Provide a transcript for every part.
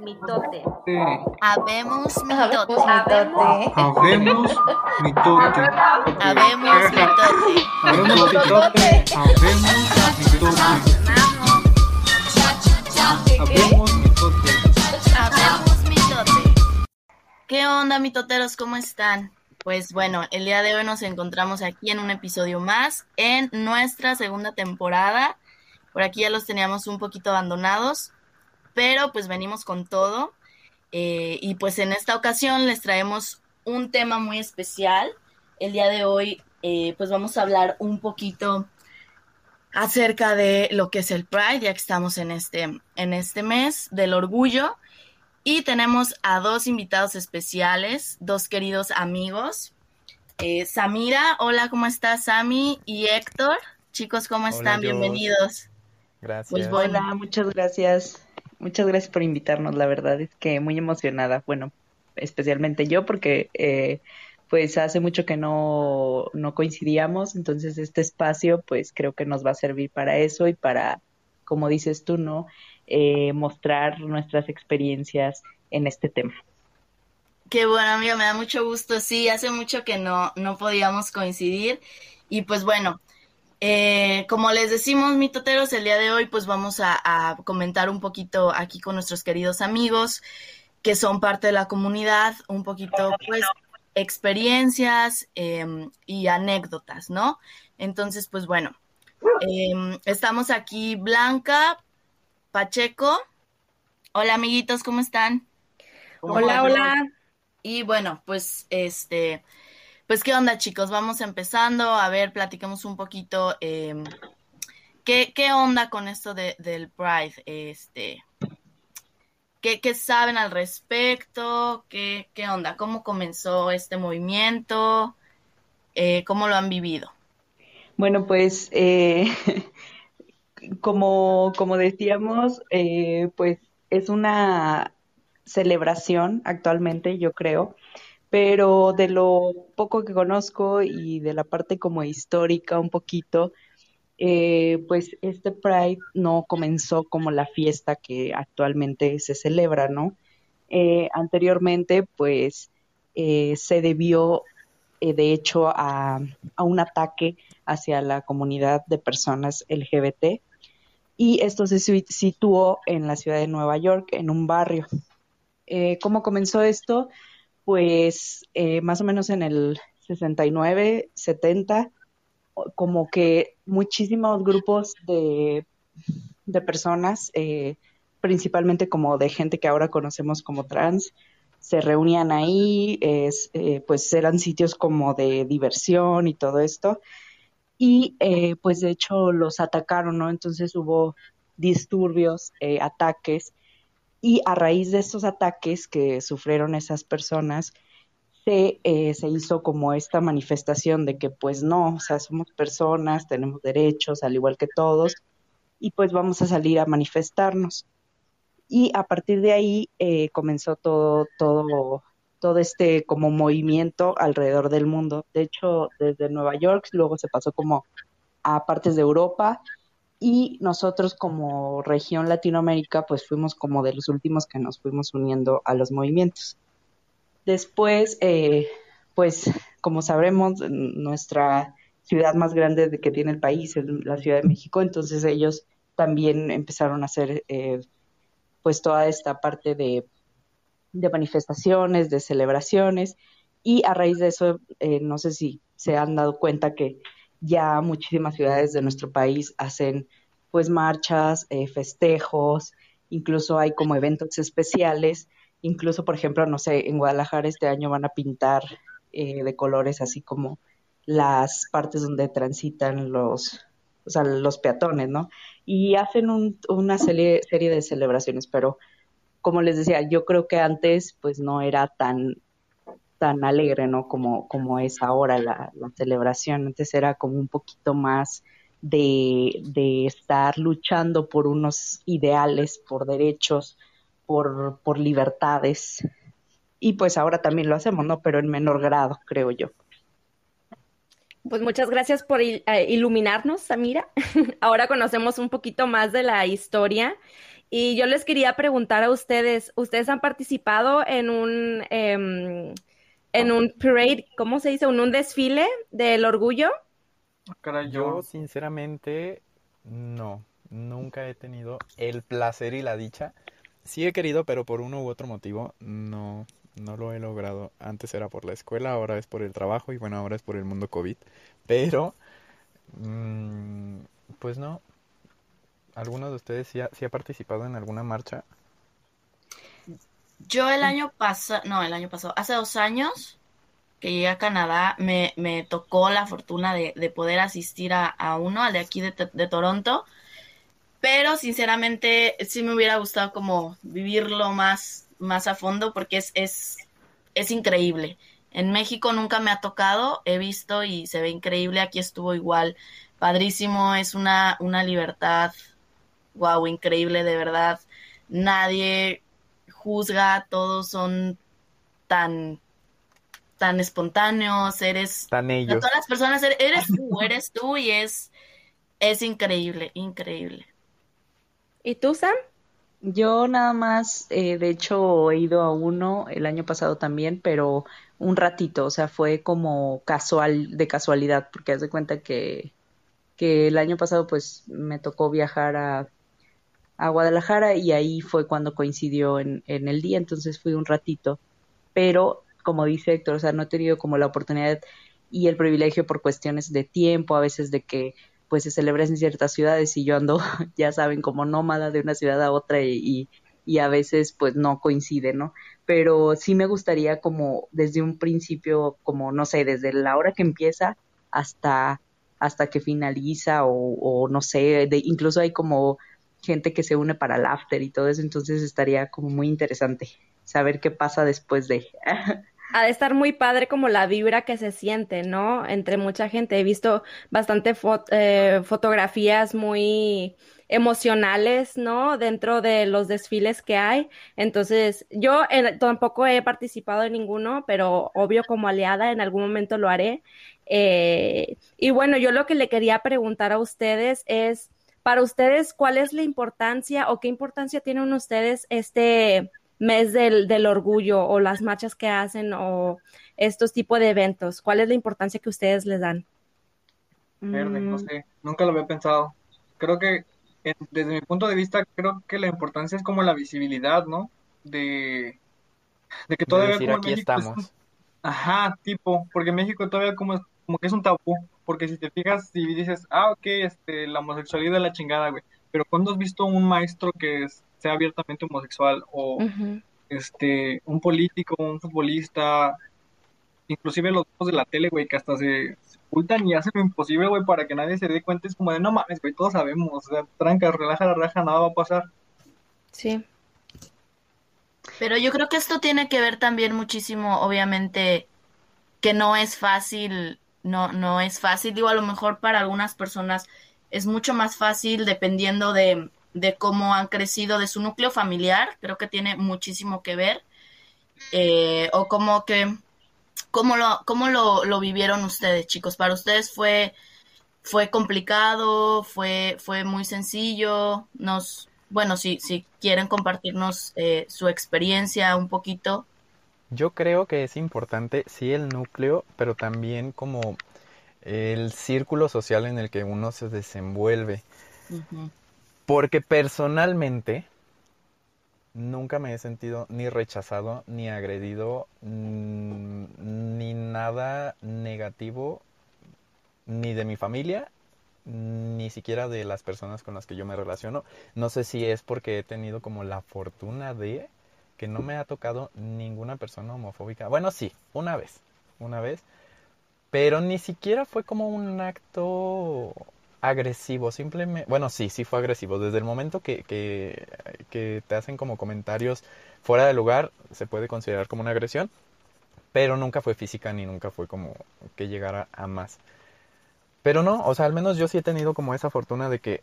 mitote. Habemos mitote. Habemos mitote. Habemos mitote. Habemos mitote. Habemos mitote. Habemos mitote. Habemos mitote. ¿Qué onda, mitoteros? ¿Cómo están? Pues bueno, el día de hoy nos encontramos aquí en un episodio más en nuestra segunda temporada. Por aquí ya los teníamos un poquito abandonados, pero pues venimos con todo. Eh, y pues en esta ocasión les traemos un tema muy especial. El día de hoy eh, pues vamos a hablar un poquito acerca de lo que es el Pride, ya que estamos en este, en este mes del orgullo. Y tenemos a dos invitados especiales, dos queridos amigos. Eh, Samira, hola, ¿cómo estás, Sami? Y Héctor, chicos, ¿cómo están? Bienvenidos. Gracias. Pues bueno. Hola, muchas gracias. Muchas gracias por invitarnos, la verdad es que muy emocionada. Bueno, especialmente yo porque eh, pues hace mucho que no, no coincidíamos, entonces este espacio pues creo que nos va a servir para eso y para, como dices tú, ¿no? Eh, mostrar nuestras experiencias en este tema. Qué bueno, amiga, me da mucho gusto. Sí, hace mucho que no, no podíamos coincidir. Y pues bueno, eh, como les decimos, mitoteros, el día de hoy pues vamos a, a comentar un poquito aquí con nuestros queridos amigos que son parte de la comunidad, un poquito pues experiencias em, y anécdotas, ¿no? Entonces, pues bueno, em, estamos aquí Blanca, Pacheco. Hola amiguitos, ¿cómo están? Hola, hola. Y bueno, pues este, pues qué onda chicos, vamos empezando, a ver, platicamos un poquito, em, ¿qué, qué onda con esto de, del Pride? Este, ¿qué, qué saben al respecto? ¿Qué, qué onda? ¿Cómo comenzó este movimiento? Eh, ¿cómo lo han vivido? Bueno, pues eh, como, como decíamos, eh, pues es una celebración actualmente, yo creo, pero de lo poco que conozco y de la parte como histórica un poquito, eh, pues este Pride no comenzó como la fiesta que actualmente se celebra, ¿no? Eh, anteriormente, pues eh, se debió, eh, de hecho, a, a un ataque hacia la comunidad de personas LGBT y esto se si- situó en la ciudad de Nueva York, en un barrio. ¿cómo comenzó esto? Pues eh, más o menos en el 69, 70, o- como que muchísimos grupos de, de personas, eh, principalmente como de gente que ahora conocemos como trans, se reunían ahí, es, eh, pues eran sitios como de diversión y todo esto y eh, pues de hecho los atacaron, ¿no? Entonces hubo disturbios, eh, ataques y a raíz de estos ataques que sufrieron esas personas se, eh, se hizo como esta manifestación de que pues no, o sea, somos personas, tenemos derechos al igual que todos y pues vamos a salir a manifestarnos. Y a partir de ahí eh, comenzó todo, todo, todo este como movimiento alrededor del mundo. De hecho, desde Nueva York, luego se pasó como a partes de Europa y nosotros como región Latinoamérica, pues fuimos como de los últimos que nos fuimos uniendo a los movimientos. Después, eh, pues como sabremos, nuestra ciudad más grande de que tiene el país es la Ciudad de México, entonces ellos también empezaron a hacer eh, pues toda esta parte de, de manifestaciones, de celebraciones, y a raíz de eso, eh, no sé si se han dado cuenta que ya muchísimas ciudades de nuestro país hacen pues marchas, eh, festejos, incluso hay como eventos especiales, incluso por ejemplo, no sé, en Guadalajara este año van a pintar eh, de colores así como las partes donde transitan los, o sea, los peatones, ¿no? Y hacen un- una serie, serie de celebraciones, pero como les decía, yo creo que antes pues no era tan, tan alegre, ¿no? Como, como es ahora la, celebración. Antes era como un poquito más de, de estar luchando por unos ideales, por derechos, por, por libertades. Y pues ahora también lo hacemos, ¿no? Pero en menor grado, creo yo. Pues muchas gracias por eh, iluminarnos, Samira. Ahora conocemos un poquito más de la historia Y yo les quería preguntar a ustedes, ¿ustedes han participado en un, em, en un parade, ¿cómo se dice? En un desfile del orgullo? Caray, Yo, yo. sinceramente, no. Nunca he tenido el placer y la dicha. Sí he querido, pero por uno u otro motivo no, no lo he logrado. Antes era por la escuela, ahora es por el trabajo y bueno, ahora es por el mundo COVID. Pero, mm, pues no. ¿Alguno de ustedes sí ha, sí ha participado en alguna marcha? Yo el año pasado, no, el año pasado, hace dos años que llegué a Canadá, me, me tocó la fortuna de, de poder asistir a, a uno, al de aquí de, de Toronto, pero sinceramente sí me hubiera gustado como vivirlo más, más a fondo porque es, es, es increíble. En México nunca me ha tocado, he visto y se ve increíble, aquí estuvo igual, padrísimo, es una, una libertad, wow, increíble de verdad. Nadie juzga, todos son tan, tan espontáneos, eres, Tan ellos. todas las personas, eres, eres tú, eres tú y es, es increíble, increíble. ¿Y tú, Sam? Yo nada más, eh, de hecho, he ido a uno el año pasado también, pero un ratito, o sea, fue como casual, de casualidad, porque haz de cuenta que, que el año pasado pues me tocó viajar a, a Guadalajara y ahí fue cuando coincidió en, en el día, entonces fui un ratito, pero como dice Héctor, o sea, no he tenido como la oportunidad y el privilegio por cuestiones de tiempo, a veces de que pues se celebra en ciertas ciudades y yo ando, ya saben, como nómada de una ciudad a otra y, y, y a veces pues no coincide, ¿no? Pero sí me gustaría como desde un principio, como no sé, desde la hora que empieza hasta, hasta que finaliza o, o no sé, de, incluso hay como gente que se une para el after y todo eso, entonces estaría como muy interesante saber qué pasa después de. Ha de estar muy padre como la vibra que se siente, ¿no? Entre mucha gente. He visto bastante eh, fotografías muy emocionales, ¿no? Dentro de los desfiles que hay. Entonces, yo tampoco he participado en ninguno, pero obvio como aliada en algún momento lo haré. Eh, y bueno, yo lo que le quería preguntar a ustedes es, para ustedes, ¿cuál es la importancia o qué importancia tienen ustedes este mes del, del orgullo o las marchas que hacen o estos tipos de eventos? ¿Cuál es la importancia que ustedes les dan? Verde, no Mm, sé, nunca lo había pensado. Creo que en- desde mi punto de vista, creo que la importancia es como la visibilidad, ¿no? De, de que De todavía decir, como en aquí México es un, estamos. ajá, tipo, porque México todavía como, es- como que es un tabú, porque si te fijas y dices, ah, ok, este, la homosexualidad es la chingada, güey, pero ¿cuándo has visto un maestro que es- sea abiertamente homosexual o este, un político, un futbolista, inclusive los ojos de la tele, güey, que hasta se, se ocultan y hacen lo imposible, güey, para que nadie se dé cuenta. Es como de, no mames, güey, todos sabemos, o sea, tranca, relaja la raja, nada va a pasar. Sí, Pero yo creo que esto tiene que ver también muchísimo, obviamente, que no es fácil, no, no es fácil, digo, a lo mejor para algunas personas es mucho más fácil dependiendo de, de cómo han crecido, de su núcleo familiar, creo que tiene muchísimo que ver, eh, o como que, cómo lo, cómo lo, lo vivieron ustedes, chicos, para ustedes fue, fue complicado, fue, fue muy sencillo, nos, bueno, si, si quieren compartirnos eh, su experiencia un poquito. Yo creo que es importante, sí, el núcleo, pero también como el círculo social en el que uno se desenvuelve. Porque personalmente nunca me he sentido ni rechazado, ni agredido, mm, ni nada negativo, ni de mi familia, ni siquiera de las personas con las que yo me relaciono. No sé si es porque he tenido como la fortuna de que no me ha tocado ninguna persona homofóbica. Bueno, sí, una vez, una vez, pero ni siquiera fue como un acto agresivo, simplemente, bueno, sí, sí fue agresivo. Desde el momento que, que, que te hacen como comentarios fuera de lugar, se puede considerar como una agresión, pero nunca fue física ni nunca fue como que llegara a más. Pero no, o sea, al menos yo sí he tenido como esa fortuna de que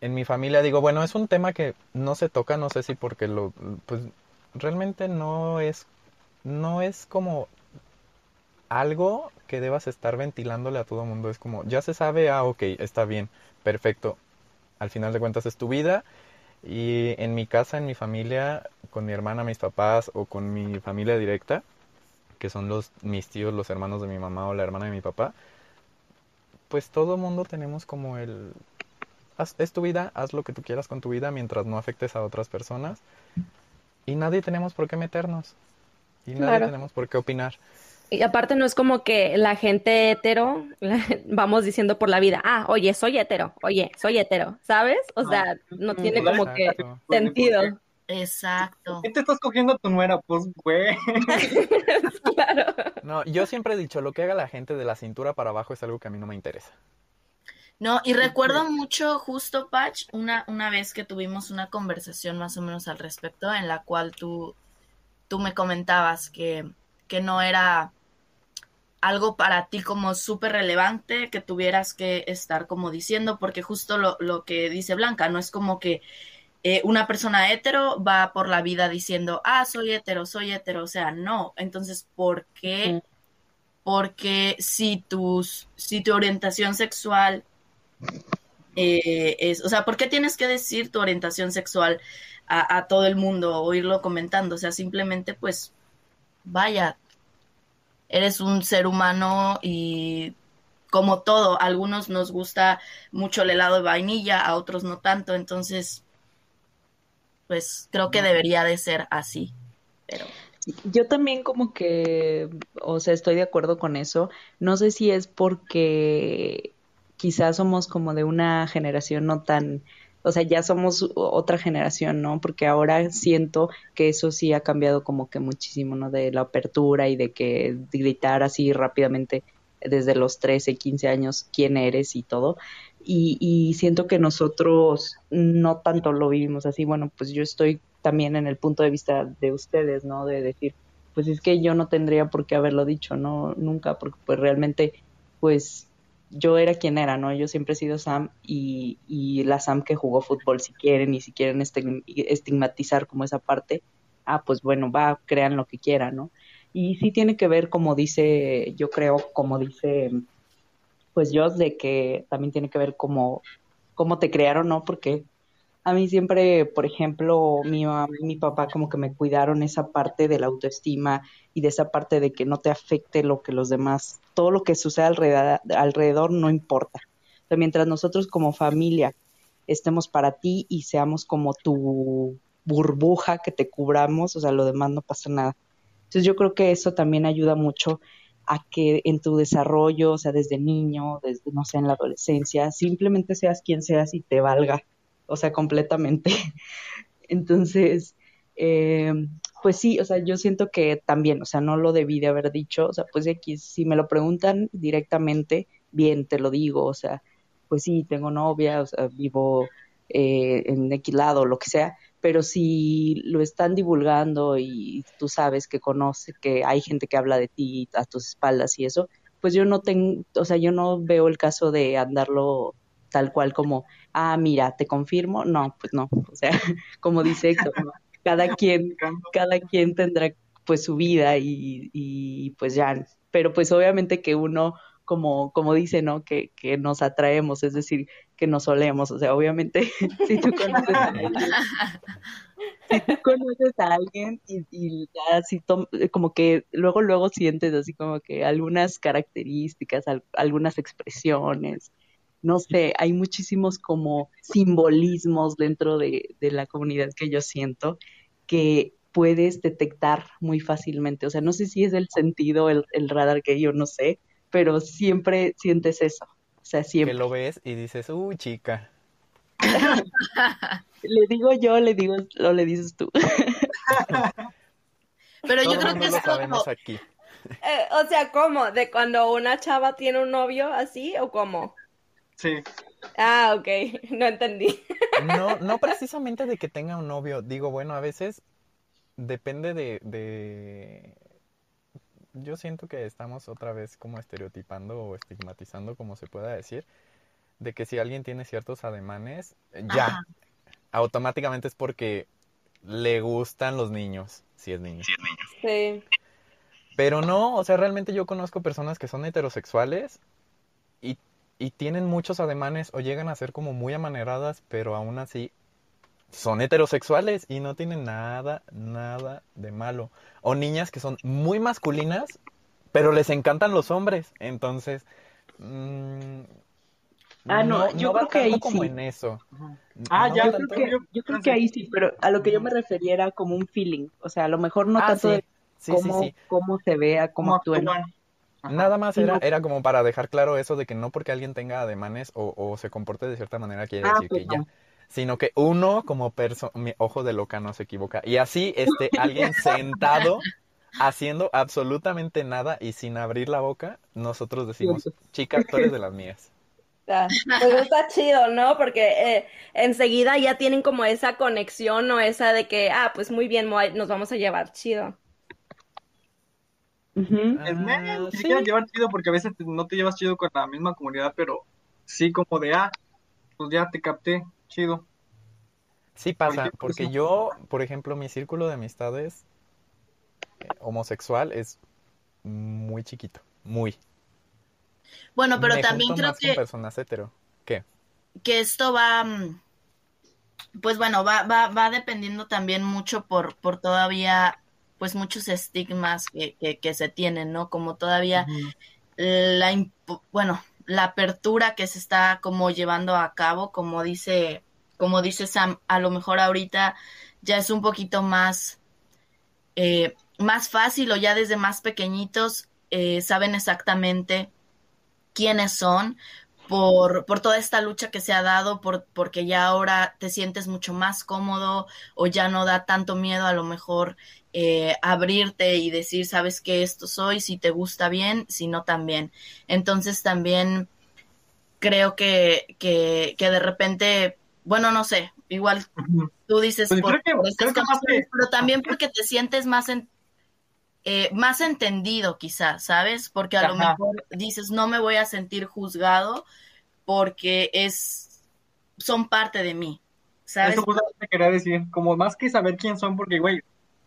en mi familia digo, bueno, es un tema que no se toca, no sé si porque lo, pues realmente no es, no es como algo que debas estar ventilándole a todo mundo. Es como, ya se sabe, ah, ok, está bien, perfecto. Al final de cuentas es tu vida Y en mi casa, en mi familia, con mi hermana, mis papás o con mi familia directa, que son los mis tíos, los hermanos de mi mamá o la hermana de mi papá, pues todo mundo tenemos como el es tu vida, haz lo que tú quieras con tu vida mientras no afectes a otras personas. Y nadie tenemos por qué meternos. Y nadie Claro. tenemos por qué opinar. Y aparte no es como que la gente hetero, la- vamos diciendo por la vida, ah, oye, soy hetero, oye, soy hetero, ¿sabes? O No. sea, no tiene como que Exacto. sentido. Exacto. ¿Qué te estás cogiendo a tu nuera? Pues, güey. Claro. No, yo siempre he dicho, lo que haga la gente de la cintura para abajo es algo que a mí no me interesa. No, y recuerdo mucho justo, Patch, una, una vez que tuvimos una conversación más o menos al respecto, en la cual tú, tú me comentabas que, que no era algo para ti como súper relevante que tuvieras que estar como diciendo, porque justo lo, lo que dice Blanca, no es como que eh, una persona hetero va por la vida diciendo, ah, soy hetero, soy hetero, o sea, no. Entonces, ¿por qué? Porque si tus, si tu orientación sexual eh, es, o sea, ¿por qué tienes que decir tu orientación sexual a, todo el mundo o irlo comentando? O sea, simplemente pues, vaya, eres un ser humano y como todo, a algunos nos gusta mucho el helado de vainilla, a otros no tanto, entonces, pues creo que debería de ser así, pero... Yo también como que, o sea, estoy de acuerdo con eso. No sé si es porque quizás somos como de una generación no tan, o sea, ya somos otra generación, ¿no? Porque ahora siento que eso sí ha cambiado como que muchísimo, ¿no? De la apertura y de que gritar así rápidamente desde los 13, 15 años quién eres y todo. Y, y siento que nosotros no tanto lo vivimos así. Bueno, pues yo estoy también en el punto de vista de ustedes, ¿no? De decir, pues es que yo no tendría por qué haberlo dicho, ¿no? Nunca, porque pues realmente, pues yo era quien era, ¿no? Yo siempre he sido Sam y, y la Sam que jugó fútbol, si quieren, y si quieren estig- estigmatizar como esa parte, ah, pues bueno, va, crean lo que quieran, ¿no? Y sí tiene que ver, como dice, yo creo, como dice, pues yo, de que también tiene que ver como cómo te crearon, ¿no? Porque a mí siempre, por ejemplo, mi mamá y mi papá como que me cuidaron esa parte de la autoestima y de esa parte de que no te afecte lo que los demás, todo lo que sucede alrededor, alrededor no importa. O sea, mientras nosotros como familia estemos para ti y seamos como tu burbuja que te cubramos, o sea, lo demás no pasa nada. Entonces yo creo que eso también ayuda mucho a que en tu desarrollo, o sea, desde niño, desde, no sé, en la adolescencia, simplemente seas quien seas y te valga, o sea, completamente. Entonces, eh, pues sí, o sea, yo siento que también, o sea, no lo debí de haber dicho, o sea, pues X, si me lo preguntan directamente, bien, te lo digo, o sea, pues sí, tengo novia, o sea, vivo eh, en X lado, lo que sea, pero si lo están divulgando y tú sabes que conoce, que hay gente que habla de ti a tus espaldas y eso, pues yo no tengo, o sea, yo no veo el caso de andarlo tal cual como, ah, mira, te confirmo, no, pues no, o sea, como dice cada quien, cada quien tendrá pues su vida y, y pues ya, pero pues obviamente que uno como, como dice, ¿no? Que, que nos atraemos, es decir, que nos solemos. O sea, obviamente, si tú conoces a alguien, si tú conoces a alguien y, y así como que luego, luego sientes así como que algunas características, al- algunas expresiones, no sé, hay muchísimos como simbolismos dentro de, de la comunidad que yo siento que puedes detectar muy fácilmente. O sea, no sé si es el sentido, el, el radar que yo no sé, pero siempre sientes eso. O sea, Que siempre. lo ves y dices, uy, chica. Le digo yo, le digo, o le dices tú. Pero yo Todo creo que es lo como, aquí. Eh, o sea, ¿cómo? ¿De cuando una chava tiene un novio así o cómo? Sí. Ah, ok, no entendí. No, no precisamente de que tenga un novio. Digo, bueno, a veces depende de, de... Yo siento que estamos otra vez como estereotipando o estigmatizando, como se pueda decir, de que si alguien tiene ciertos ademanes, ya, Ajá. automáticamente es porque le gustan los niños, si es niño. Sí. Pero no, o sea, realmente yo conozco personas que son heterosexuales y, y tienen muchos ademanes o llegan a ser como muy amaneradas, pero aún así son heterosexuales y no tienen nada, nada de malo. O niñas que son muy masculinas, pero les encantan los hombres. Entonces, mm, Ah, no, yo creo va que ahí como sí. en eso. Ah, No ya, Yo creo que, yo- creo que ahí sí, pero a lo que yo me refería era como un feeling. O sea, a lo mejor no Ah, tanto sí. de Sí, sí, cómo, sí. cómo se vea, cómo ¿Cómo actúen. actúan? Ajá. Nada más era, no. era como para dejar claro eso de que no porque alguien tenga ademanes o, o se comporte de cierta manera quiere Ah, decir pues que ya. no. Sino que uno como persona, mi ojo de loca no se equivoca. Y así, este, alguien sentado haciendo absolutamente nada y sin abrir la boca, nosotros decimos, chica, tú eres de las mías. Ah, Pues está chido, ¿no? Porque eh, enseguida ya tienen como esa conexión o esa de que, ah, pues muy bien, nos vamos a llevar chido. Ujú. Es Ah, medio, ni sí. siquiera llevar chido porque a veces te- no te llevas chido con la misma comunidad, pero sí como de, ah, pues ya te capté, chido. Sí pasa, porque cosa. yo, por ejemplo, mi círculo de amistades eh, homosexual es muy chiquito, muy. Bueno, pero Me también junto creo más con que, personas hetero. ¿Qué? que esto va, mm, pues bueno, va, va, va dependiendo también mucho por, por todavía, pues muchos estigmas que, que, que se tienen, ¿no? Como todavía la, bueno, la apertura que se está como llevando a cabo, como dice, como dice Sam, a lo mejor ahorita ya es un poquito más, eh, más fácil o ya desde más pequeñitos eh, saben exactamente quiénes son por, por toda esta lucha que se ha dado, por, porque ya ahora te sientes mucho más cómodo o ya no da tanto miedo a lo mejor eh, abrirte y decir, sabes que esto soy, si te gusta bien, si no también. Entonces también creo que, que, que de repente, bueno, no sé, igual tú dices Pues por, creo que- por estas creo que más condiciones, que- pero también porque te sientes más en, eh, más entendido quizás, ¿sabes? Porque a lo mejor dices, no me voy a sentir juzgado porque es, son parte de mí, ¿sabes? Eso justo te quería decir, como más que saber quién son, porque, güey,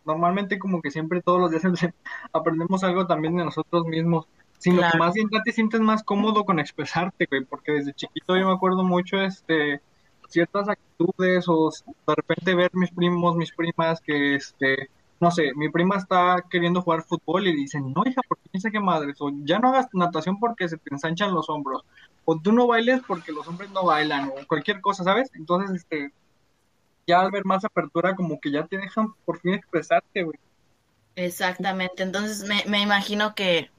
normalmente como que siempre todos los días aprendemos algo también de nosotros mismos, sino que Claro. más bien ya te sientes más cómodo con expresarte, güey, porque desde chiquito yo me acuerdo mucho, este, ciertas actitudes o de repente ver mis primos, mis primas que, este, no sé, mi prima está queriendo jugar fútbol y dicen, no, hija, ¿por qué piensa que madres? O ya no hagas natación porque se te ensanchan los hombros, o tú no bailes porque los hombres no bailan, o cualquier cosa, ¿sabes? Entonces, este, ya al ver más apertura, como que ya te dejan por fin expresarte, güey. Exactamente, entonces me, me imagino que,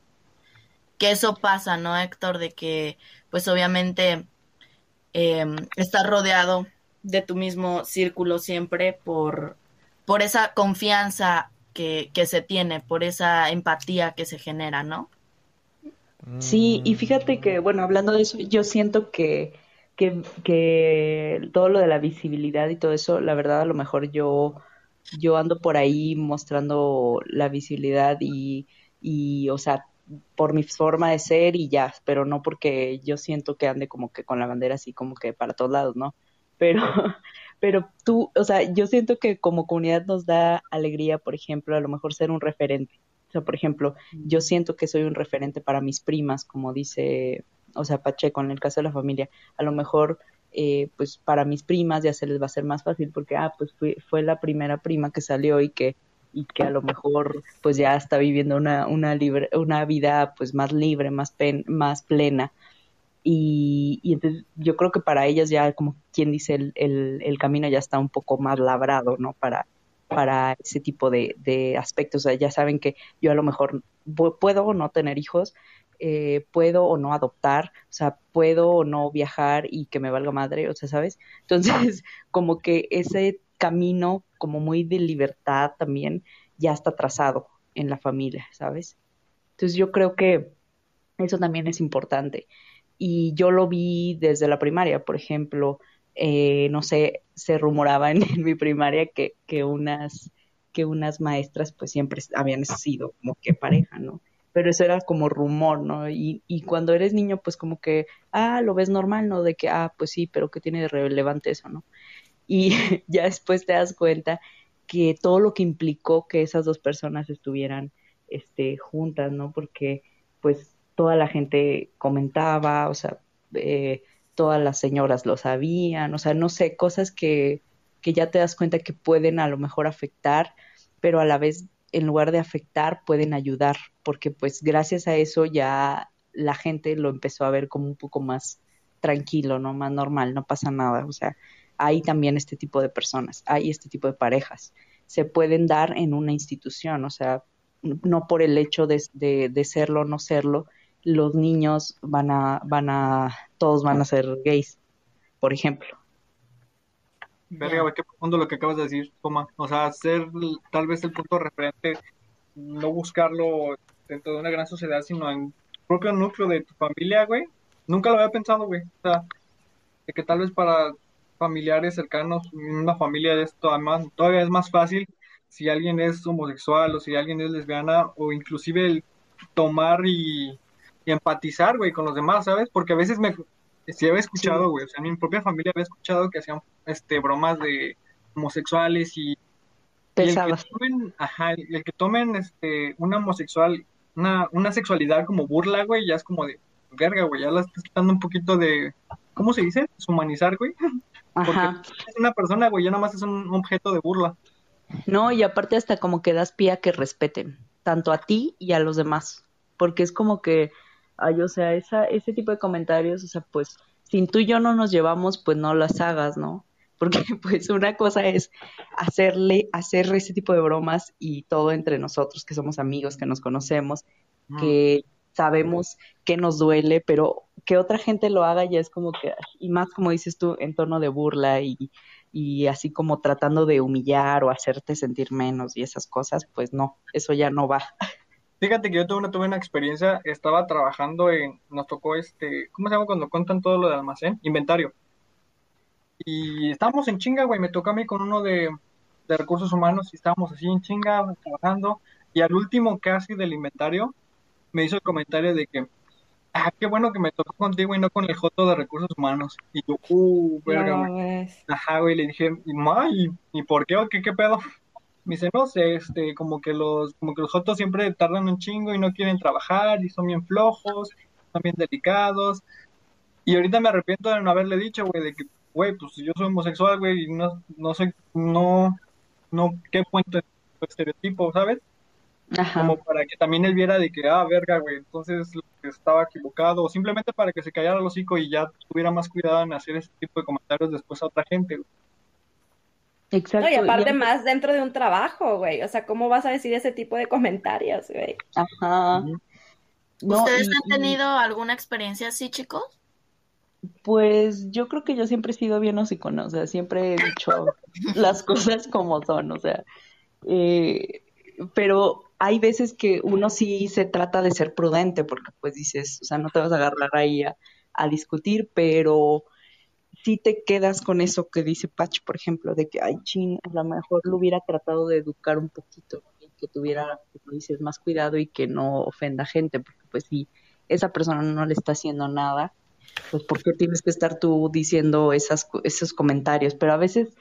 que eso pasa, ¿no, Héctor? De que, pues obviamente, eh, estás rodeado de tu mismo círculo siempre por, por esa confianza que, que se tiene, por esa empatía que se genera, ¿no? Sí, y fíjate que, bueno, hablando de eso, yo siento que, que, que todo lo de la visibilidad y todo eso, la verdad, a lo mejor yo, yo ando por ahí mostrando la visibilidad y, y, o sea, por mi forma de ser y ya, pero no porque yo siento que ande como que con la bandera así como que para todos lados, ¿no? Pero, pero tú, o sea, yo siento que como comunidad nos da alegría, por ejemplo, a lo mejor ser un referente. O sea, por ejemplo, yo siento que soy un referente para mis primas, como dice, o sea, Pacheco, en el caso de la familia, a lo mejor, eh, pues para mis primas ya se les va a hacer más fácil porque, ah, pues fue, fue la primera prima que salió y que, y que a lo mejor, pues ya está viviendo una, una, libre, una vida, pues más libre, más, pen, más plena. Y, y entonces yo creo que para ellas ya, como quien dice, el, el, el camino ya está un poco más labrado, ¿no? Para, para ese tipo de, de aspectos. O sea, ya saben que yo a lo mejor puedo no tener hijos, eh, puedo o no adoptar, o sea, puedo o no viajar y que me valga madre, o sea, ¿sabes? Entonces, como que ese camino como muy de libertad también ya está trazado en la familia, ¿sabes? Entonces yo creo que eso también es importante. Y yo lo vi desde la primaria, por ejemplo, eh, no sé, se rumoraba en, en mi primaria que, que, unas, que unas maestras pues siempre habían sido como que pareja, ¿no? Pero eso era como rumor, ¿no? Y, y cuando eres niño pues como que, ah, lo ves normal, ¿no? De que, ah, pues sí, pero ¿qué tiene de relevante eso, ¿no? Y ya después te das cuenta que todo lo que implicó que esas dos personas estuvieran este, juntas, ¿no? Porque pues toda la gente comentaba, o sea, eh, todas las señoras lo sabían, o sea, no sé, cosas que, que ya te das cuenta que pueden a lo mejor afectar, pero a la vez en lugar de afectar pueden ayudar, porque pues gracias a eso ya la gente lo empezó a ver como un poco más tranquilo, ¿no? Más normal, no pasa nada, o sea, hay también este tipo de personas, hay este tipo de parejas, se pueden dar en una institución, o sea, no por el hecho de, de, serlo o no serlo, los niños van a, van a, todos van a ser gays, por ejemplo. Verga, güey, qué profundo lo que acabas de decir, Toma. O sea, ser tal vez el punto referente, no buscarlo dentro de una gran sociedad, sino en propio núcleo de tu familia, güey. Nunca lo había pensado, güey. O sea, de que tal vez para familiares cercanos, una familia de esto, además, todavía es más fácil si alguien es homosexual o si alguien es lesbiana o inclusive el tomar y, empatizar, güey, con los demás, ¿sabes? Porque a veces me, si había escuchado, güey, o sea, en mi propia familia había escuchado que hacían, este, bromas de homosexuales y, Pesadas. el que tomen, ajá, el que tomen, este, una homosexual, una, una sexualidad como burla, güey, ya es como de, verga, güey, ya la estás quitando un poquito de, ¿cómo se dice? Humanizar, güey. Porque es una persona, güey, ya nada más es un objeto de burla. No, y aparte hasta como que das pie a que respeten, tanto a ti y a los demás, porque es como que, ay, o sea, esa, ese tipo de comentarios, o sea, pues, si tú y yo no nos llevamos, pues no las hagas, ¿no? Porque pues una cosa es hacerle, hacer ese tipo de bromas y todo entre nosotros, que somos amigos, que nos conocemos, que sabemos que nos duele, pero que otra gente lo haga ya es como que, y más como dices tú, en tono de burla y, y así como tratando de humillar o hacerte sentir menos y esas cosas, pues no, eso ya no va. Fíjate que yo tuve una, tuve una experiencia, estaba trabajando en, nos tocó este, ¿cómo se llama cuando cuentan todo lo de almacén? Inventario. Y estábamos en chinga, güey, me tocó a mí con uno de, de recursos humanos y estábamos así en chinga, trabajando, y al último casi del inventario, me hizo el comentario de que, ah, qué bueno que me tocó contigo y no con el Joto de recursos humanos. Y yo, uh, verga, güey. Ajá, güey, le dije, ¿y, ¿y por qué? ¿Qué, qué pedo? Me dice, no sé, este, como que los, como que los Jotos siempre tardan un chingo y no quieren trabajar y son bien flojos, son bien delicados. Y ahorita me arrepiento de no haberle dicho, güey, de que, güey, pues yo soy homosexual, güey, y no, no sé, no, no, qué cuento estereotipo, ¿sabes? Como para que también él viera de que, ah, verga, güey, entonces estaba equivocado, o simplemente para que se callara el hocico y ya tuviera más cuidado en hacer ese tipo de comentarios después a otra gente. Exacto. y aparte más dentro de un trabajo, güey, o sea, ¿cómo vas a decir ese tipo de comentarios, güey? Ajá. ¿Ustedes han tenido alguna experiencia así, chicos? Pues yo creo que yo siempre he sido bien hocicona, o sea, siempre he dicho las cosas como son, o sea, eh, pero hay veces que uno sí se trata de ser prudente, porque pues dices, o sea, no te vas a agarrar ahí a, discutir, pero sí te quedas con eso que dice Patch, por ejemplo, de que, ay, chin, a lo mejor lo hubiera tratado de educar un poquito, que tuviera, como dices, más cuidado y que no ofenda gente, porque pues si esa persona no le está haciendo nada, pues ¿por qué tienes que estar tú diciendo esas, esos comentarios? Pero a veces,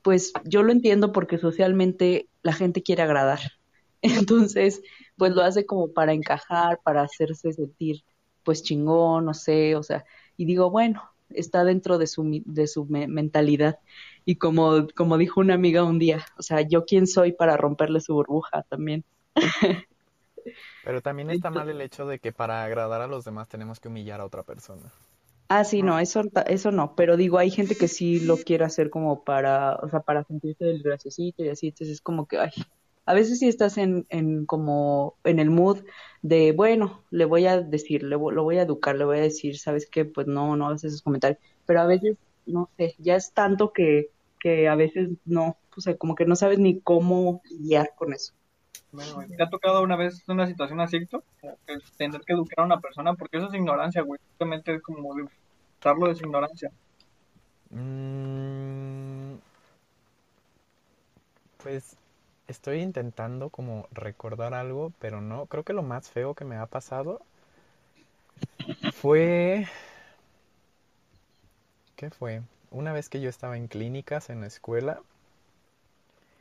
pues yo lo entiendo porque socialmente la gente quiere agradar. Entonces, pues lo hace como para encajar, para hacerse sentir pues chingón, no sé, o sea, y digo, bueno, está dentro de su, de su mentalidad. Y como, como dijo una amiga un día, o sea, yo quién soy para romperle su burbuja también. Pero también está mal el hecho de que para agradar a los demás tenemos que humillar a otra persona. Ah, sí, no, eso, eso no, pero digo, hay gente que sí lo quiere hacer como para, o sea, para sentirse el graciosito y así, entonces es como que, ay, a veces sí estás en, en como en el mood de, bueno, le voy a decir, le, lo voy a educar, le voy a decir, ¿sabes qué? Pues no, no hagas esos comentarios. Pero a veces, no sé, ya es tanto que, que a veces no, o sea, como que no sabes ni cómo guiar con eso. Bueno, ¿te ha tocado una vez una situación así, tener que educar a una persona? Porque eso es ignorancia, güey. Simplemente es como darlo de su ignorancia. Mm, pues estoy intentando como recordar algo, pero no, creo que lo más feo que me ha pasado fue... ¿Qué fue? Una vez que yo estaba en clínicas en la escuela,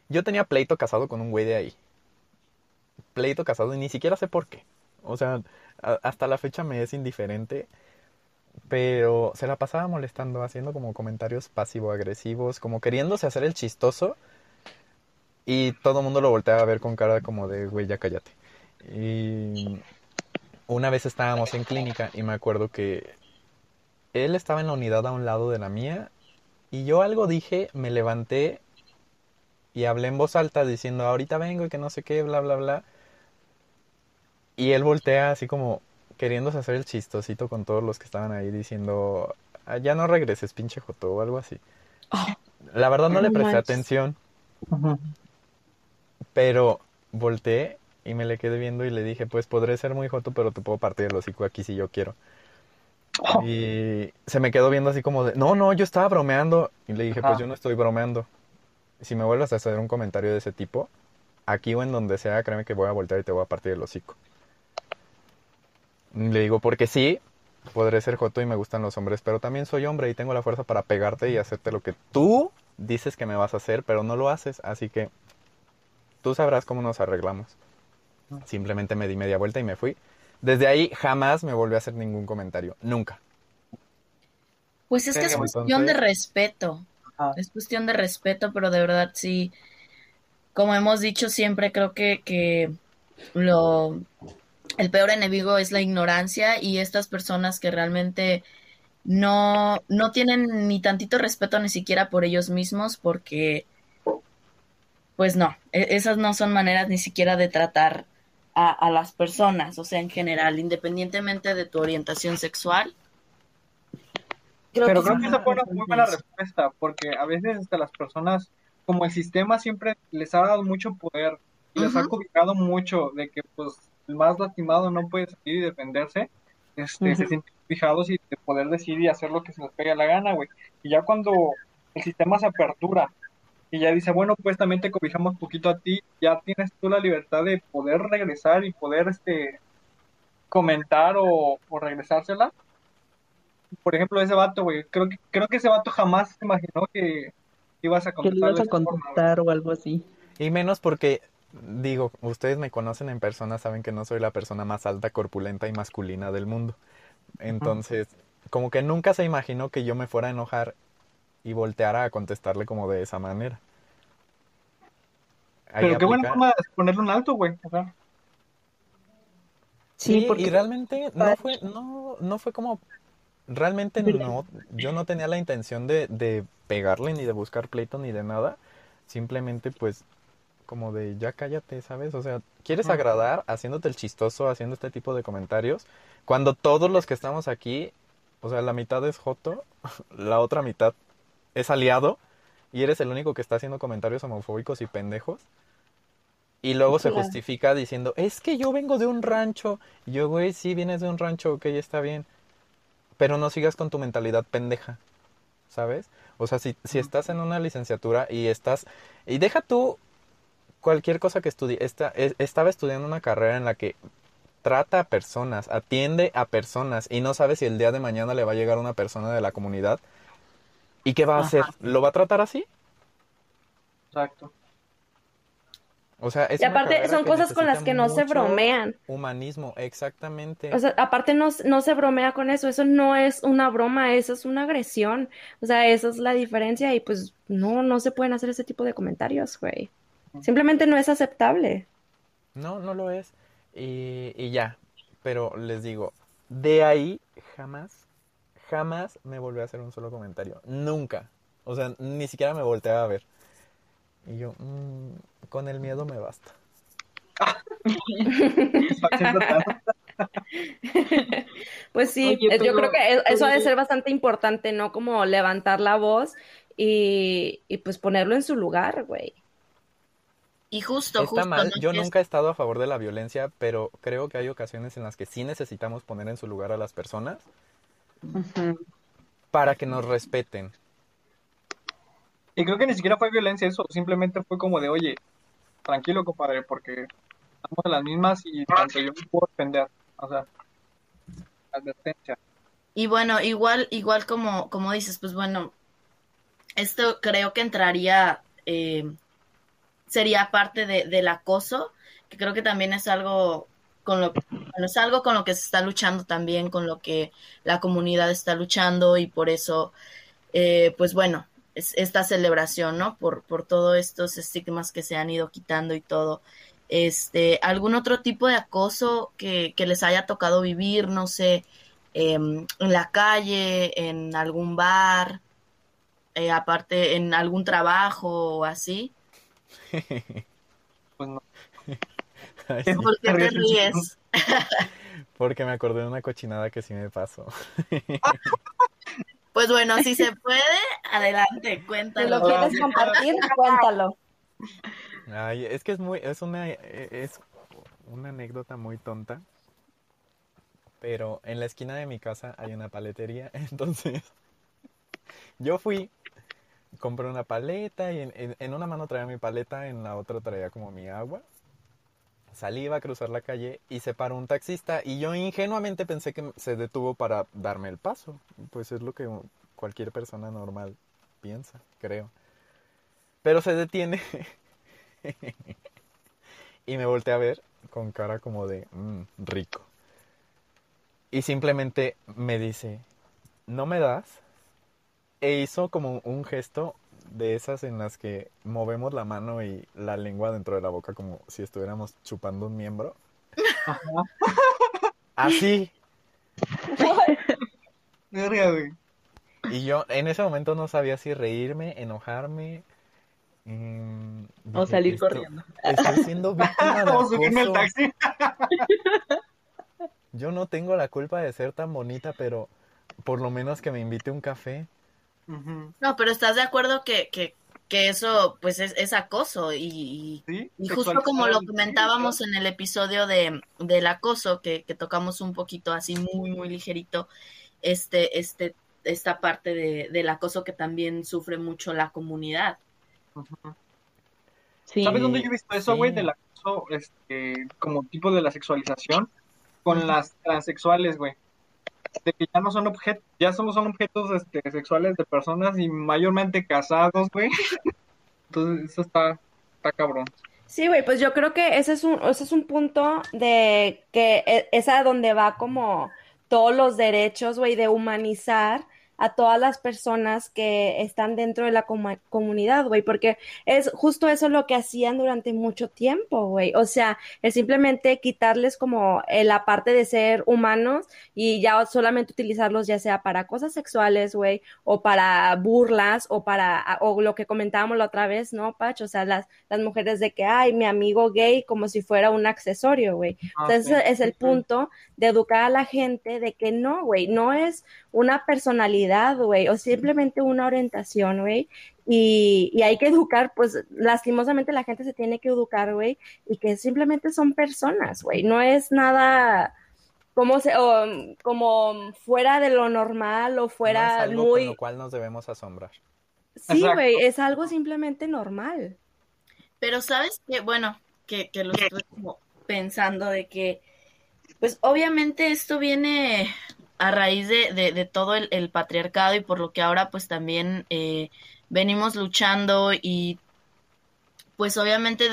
yo tenía pleito casado con un güey de ahí. Pleito casado y ni siquiera sé por qué. O sea, hasta la fecha me es indiferente. pero se la pasaba molestando, haciendo como comentarios pasivo-agresivos, como queriéndose hacer el chistoso. Y todo el mundo lo volteaba a ver con cara como de, güey, ya cállate. Y una vez estábamos en clínica y me acuerdo que él estaba en la unidad a un lado de la mía y yo algo dije, me levanté y hablé en voz alta diciendo, ahorita vengo y que no sé qué, bla, bla, bla. Y él voltea así como queriéndose hacer el chistosito con todos los que estaban ahí diciendo, "Ah, ya no regreses, pinche Joto, o algo así. La verdad no le presté manches. atención. Pero volteé y me le quedé viendo y le dije, pues podré ser muy joto, pero te puedo partir el hocico aquí si yo quiero. Oh. Y se me quedó viendo así como de, no, no, yo estaba bromeando. Y le dije, pues yo no estoy bromeando. Si me vuelves a hacer un comentario de ese tipo, aquí o en donde sea, créeme que voy a voltear y te voy a partir el hocico. Le digo, porque sí, podré ser joto y me gustan los hombres, pero también soy hombre y tengo la fuerza para pegarte y hacerte lo que tú dices que me vas a hacer, pero no lo haces, así que tú sabrás cómo nos arreglamos. Simplemente me di media vuelta y me fui. Desde ahí jamás me volvió a hacer ningún comentario, nunca. Pues es que es cuestión de respeto. Ajá. Es cuestión de respeto, pero de verdad sí, como hemos dicho siempre, creo que, que lo, el peor enemigo es la ignorancia y estas personas que realmente no, no tienen ni tantito respeto ni siquiera por ellos mismos, porque pues no, e- esas no son maneras ni siquiera de tratar a, a las personas, o sea, en general, independientemente de tu orientación sexual. Creo Pero que creo que esa fue una muy buena eso. respuesta, porque a veces hasta las personas, como el sistema siempre les ha dado mucho poder y les ha cobijado mucho de que pues el más lastimado no puede salir y defenderse, este, se sienten fijados y de poder decir y hacer lo que se les pegue la gana, güey. Y ya cuando el sistema se apertura y ya dice, bueno, pues también te cobijamos poquito a ti, ya tienes tú la libertad de poder regresar y poder este comentar o, o regresársela. Por ejemplo, ese vato, güey, creo que, creo que ese vato jamás se imaginó que ibas a Que le contestar ibas de a forma, o algo así. Y menos porque, digo, ustedes me conocen en persona, saben que no soy la persona más alta, corpulenta y masculina del mundo. Entonces, como que nunca se imaginó que yo me fuera a enojar y volteara a contestarle como de esa manera. Ahí Pero qué buena aplica- forma de ponerle un alto, güey. O sea, Sí, Sí, porque y realmente no fue, no, no fue como, realmente no, yo no tenía la intención de, de pegarle ni de buscar pleito ni de nada, simplemente pues como de ya cállate, ¿sabes? O sea, quieres agradar haciéndote el chistoso, haciendo este tipo de comentarios, cuando todos los que estamos aquí, o sea, la mitad es Joto, la otra mitad es aliado, y eres el único que está haciendo comentarios homofóbicos y pendejos. Y luego se justifica diciendo, es que yo vengo de un rancho. Y yo, güey, sí, vienes de un rancho, ok, está bien. Pero no sigas con tu mentalidad pendeja, ¿sabes? O sea, si, si estás en una licenciatura y estás... Y deja tú cualquier cosa que estudie. Esta, e- estaba estudiando una carrera en la que trata a personas, atiende a personas y no sabe si el día de mañana le va a llegar una persona de la comunidad. ¿Y qué va a hacer? ¿Lo va a tratar así? exacto. O sea, es Y aparte son cosas con las que no se bromean. Humanismo, exactamente. O sea, aparte no, no se bromea con eso, eso no es una broma, eso es una agresión. O sea, esa es la diferencia y pues no, no se pueden hacer ese tipo de comentarios, güey. Simplemente no es aceptable. No, no lo es. Y, y ya. Pero les digo, de ahí jamás, jamás me volvió a hacer un solo comentario. Nunca. O sea, ni siquiera me volteaba a ver. Y yo, "Mm, con el miedo me basta. Pues sí, Oye, yo creo que eso ha de ser bastante importante, ¿no? Como levantar la voz y, y pues ponerlo en su lugar, güey. Y justo, Está justo, mal, ¿no? yo nunca he estado a favor de la violencia, pero creo que hay ocasiones en las que sí necesitamos poner en su lugar a las personas Para que nos respeten. Y creo que ni siquiera fue violencia eso, simplemente fue como de, oye, tranquilo, compadre, porque estamos en las mismas y tanto yo me puedo defender. O sea, advertencia. Y bueno, igual, igual como, como dices, pues bueno, esto creo que entraría, eh, sería parte de, del acoso, que creo que también es algo con lo, bueno, es algo con lo que se está luchando también, con lo que la comunidad está luchando y por eso, eh, pues bueno, es esta celebración, ¿no? Por, por todos estos estigmas que se han ido quitando y todo. Este, algún otro tipo de acoso que, que les haya tocado vivir, no sé, em, en la calle, en algún bar, eh, aparte en algún trabajo o así. Pues no. ¿Por qué te ríes? porque me acordé de una cochinada que sí me pasó. Pues bueno, si se puede, adelante, Si cuéntalo. lo quieres compartir, cuéntalo. Ay, es que es muy, es una, es una anécdota muy tonta. Pero en la esquina de mi casa hay una paletería, entonces yo fui, compré una paleta y en, en- en una mano traía mi paleta, en la otra traía como mi agua. Salí, iba a cruzar la calle y se paró un taxista y yo ingenuamente pensé que se detuvo para darme el paso. Pues es lo que cualquier persona normal piensa, creo. Pero se detiene y me volteé a ver con cara como de "Mm, rico. Y simplemente me dice, ¿no me das? E hizo como un gesto de esas en las que movemos la mano y la lengua dentro de la boca como si estuviéramos chupando un miembro. Ajá. Así. Y yo en ese momento no sabía si reírme, enojarme. mm, O dije, salir "Esto- corriendo. Estoy siendo víctima de acoso". taxi. Yo no tengo la culpa de ser tan bonita, pero por lo menos que me invite un café. No, pero estás de acuerdo que, que, que eso pues es, es acoso y, y, Sí, y justo como lo comentábamos en el episodio de, del acoso, que, que tocamos un poquito así muy, muy ligerito, este, este, esta parte de, del acoso que también sufre mucho la comunidad. Sí. ¿Sabes dónde yo he visto eso, güey? Sí. Del acoso, este, como tipo de la sexualización con las transexuales, güey. De que ya no son objetos, ya solo son objetos este, sexuales de personas y mayormente casados, güey. Entonces, eso está, está cabrón. Sí, güey, pues yo creo que ese es un, ese es un punto de que e- es a donde va como todos los derechos, güey, de humanizar a todas las personas que están dentro de la comu- comunidad, güey, porque es justo eso lo que hacían durante mucho tiempo, güey. O sea, es simplemente quitarles como eh, la parte de ser humanos y ya solamente utilizarlos ya sea para cosas sexuales, güey, o para burlas, o para, o lo que comentábamos la otra vez, ¿no, Pach? O sea, las, las mujeres de que, ay, mi amigo gay, como si fuera un accesorio, güey. Ah, ese es el punto de educar a la gente de que no, güey, no es una personalidad, güey, o simplemente una orientación, güey. Y, y hay que educar, pues lastimosamente la gente se tiene que educar, güey, y que simplemente son personas, güey, no es nada como, se, o, como fuera de lo normal o No es fuera con muy... lo cual nos debemos asombrar. Sí, güey, es algo simplemente normal. Pero sabes que, bueno, que, que lo estoy como pensando de que, pues obviamente esto viene a raíz de, de, todo el, patriarcado y por lo que ahora pues también eh, venimos luchando y pues obviamente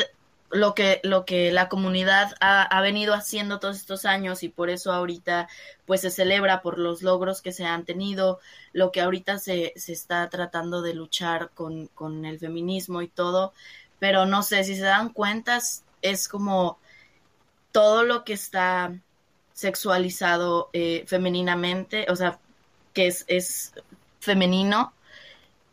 lo que, lo que la comunidad ha, ha venido haciendo todos estos años y por eso ahorita pues se celebra por los logros que se han tenido, lo que ahorita se, se está tratando de luchar con, con el feminismo y todo, pero no sé, si se dan cuenta, es como todo lo que está sexualizado eh, femeninamente, o sea, que es, es femenino,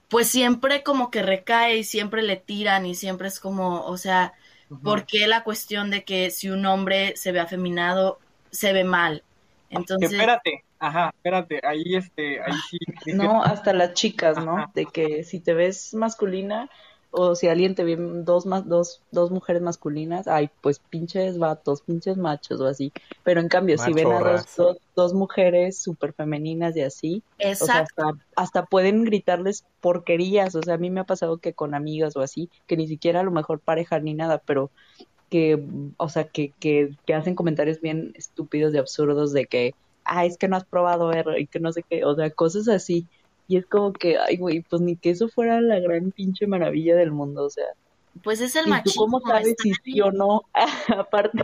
pues siempre como que recae y siempre le tiran y siempre es como, o sea, Ujú. ¿por qué la cuestión de que si un hombre se ve afeminado, se ve mal? Entonces, espérate, ajá, espérate, ahí este, ahí sí. dije- No, hasta las chicas, ¿no? Ajá. De que si te ves masculina o si alguien te ve dos, más, dos, dos mujeres masculinas, ay, pues pinches vatos, pinches machos o así. Pero en cambio, si ven a dos, dos, dos mujeres súper femeninas y así, o sea, hasta, hasta pueden gritarles porquerías. O sea, a mí me ha pasado que con amigas o así, que ni siquiera a lo mejor pareja ni nada, pero que, o sea, que, que, que hacen comentarios bien estúpidos y absurdos de que, ah, es que no has probado R y que no sé qué, o sea, cosas así. Y es como que, ay, güey, pues ni que eso fuera la gran pinche maravilla del mundo, o sea. Pues es el ¿Y tú machismo. cómo sabes si sí o no? Aparte,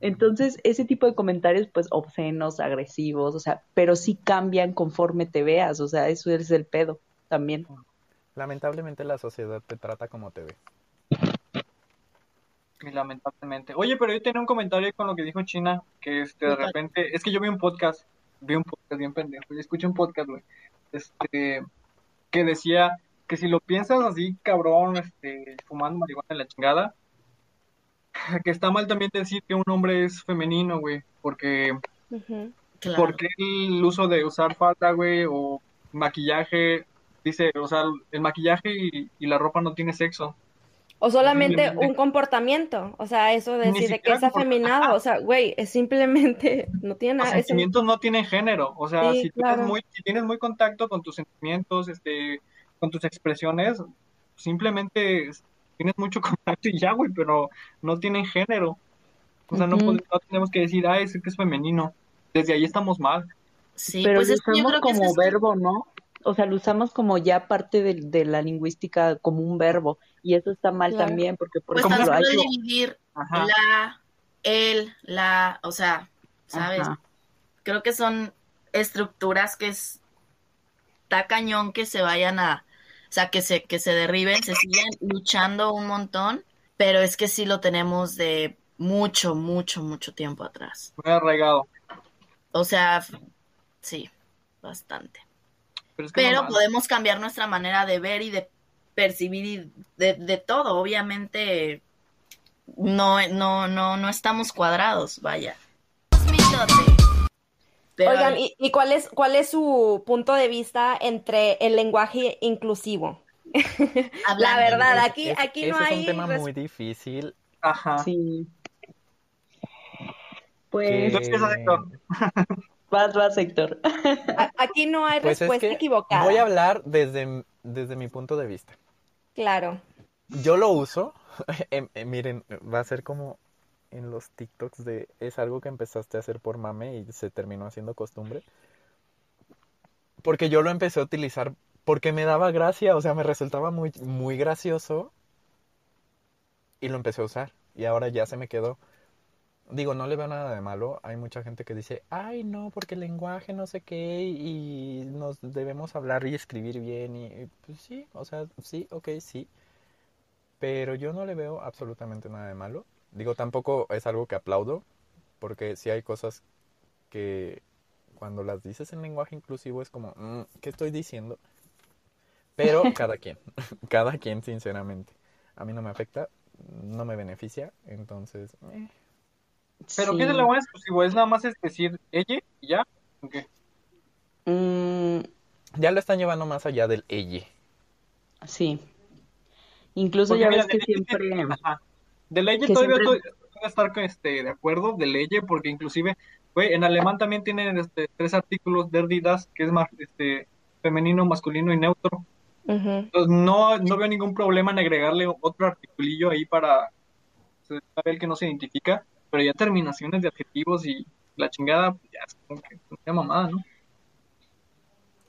Entonces, ese tipo de comentarios, pues, obscenos, agresivos, o sea, pero sí cambian conforme te veas, o sea, eso es el pedo también. Lamentablemente la sociedad te trata como te ve. Y lamentablemente. Oye, pero yo tenía un comentario con lo que dijo China, que este, de repente, es que yo vi un podcast, vi un podcast bien pendejo, y escuché un podcast, güey, este, que decía que si lo piensas así, cabrón, este, fumando marihuana en la chingada, que está mal también decir que un hombre es femenino, güey, porque, Claro. porque el uso de usar falda, güey, o maquillaje, dice, o sea, el maquillaje y, y la ropa no tiene sexo. O solamente un comportamiento, o sea, eso de Ni decir de que es afeminado, o sea, güey, es simplemente, no tiene Los nada, es- sentimientos no tienen género, o sea, Sí, si, tú claro. eres muy, si tienes muy contacto con tus sentimientos, este, con tus expresiones, simplemente tienes mucho contacto y ya, güey, pero no tienen género. O sea, no, Ujú. pod- no tenemos que decir, ah, ese que es femenino. Desde ahí estamos mal. Sí, pero pues es que yo usamos creo que es como verbo, ¿no? O sea, lo usamos como ya parte de, de la lingüística como un verbo. Y eso está mal Claro. también, porque, por Pues ¿Cómo tan ejemplo, hay... dividir Ajá. la, el, la, o sea, ¿sabes? Ajá. Creo que son estructuras que es, está cañón que se vayan a, o sea, que se, que se derriben, se siguen luchando un montón, pero es que sí lo tenemos de mucho, mucho, mucho tiempo atrás. Muy arraigado. O sea, sí, bastante. Pero, es que no Pero mal. podemos cambiar nuestra manera de ver y de percibir y de, de todo. Obviamente no, no, no, no estamos cuadrados, vaya. Pero Oigan, ¿y, y cuál es, cuál es su punto de vista entre el lenguaje inclusivo? La verdad, aquí, es- aquí no ese hay es un tema muy difícil. Ajá. Sí. Pues. Vas, vas, Héctor. aquí no hay Pues es respuesta que equivocada. voy a hablar desde, desde mi punto de vista. Claro. Yo lo uso, em, em, miren, va a ser como en los TikToks de es algo que empezaste a hacer por mame y se terminó haciendo costumbre. Porque yo lo empecé a utilizar porque me daba gracia, o sea, me resultaba muy, muy gracioso y lo empecé a usar y ahora ya se me quedó. Digo, no le veo nada de malo. Hay mucha gente que dice, ay, no, porque el lenguaje no sé qué y nos debemos hablar y escribir bien y, y, pues sí, o sea, sí, ok, sí. Pero yo no le veo absolutamente nada de malo. Digo, tampoco es algo que aplaudo, porque sí hay cosas que cuando las dices en lenguaje inclusivo es como, "Mm, ¿qué estoy diciendo? Pero cada quien, cada quien sinceramente. A mí no me afecta, no me beneficia, entonces... eh. ¿Pero Sí. qué es el lenguaje exclusivo? ¿Es nada más es decir ella y ya? ¿O qué? Mm, Ya lo están llevando más allá del ella. sí. Incluso Porque ya mira, ves que de ley- siempre... Ajá. De ley todavía siempre- estoy- voy a estar este, de acuerdo, de ley, porque inclusive, güey, en alemán también tienen este, tres artículos de herdidas, que es más este, femenino, masculino y neutro. Entonces no, no veo ningún problema en agregarle otro articulillo ahí para saber que no se identifica, pero ya terminaciones de adjetivos y la chingada, pues, ya es como que una mamada, ¿no?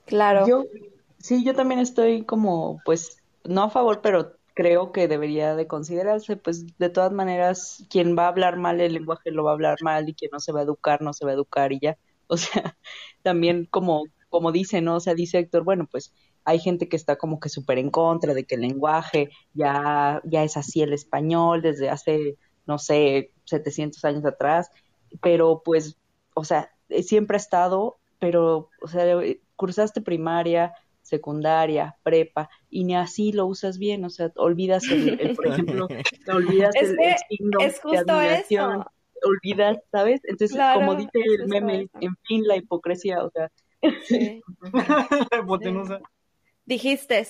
Claro. Yo, sí, yo también estoy como, pues, no a favor, pero creo que debería de considerarse, pues, de todas maneras, quien va a hablar mal el lenguaje lo va a hablar mal y quien no se va a educar, no se va a educar y ya. O sea, también como, como dice, ¿no? O sea, dice Héctor, bueno, pues hay gente que está como que súper en contra de que el lenguaje ya, ya es así el español desde hace, no sé, 700 años atrás, pero pues, o sea, eh, siempre ha estado, pero, o sea, eh, cursaste primaria, secundaria, prepa, y ni así lo usas bien, o sea, olvidas el, el, por ejemplo, te olvidas Es el, el signo es de admiración, eso. olvidas, ¿sabes? Entonces, Claro, como dice el meme, eso. en fin, la hipocresía, o sea, Sí. La hipotenusa. Dijiste.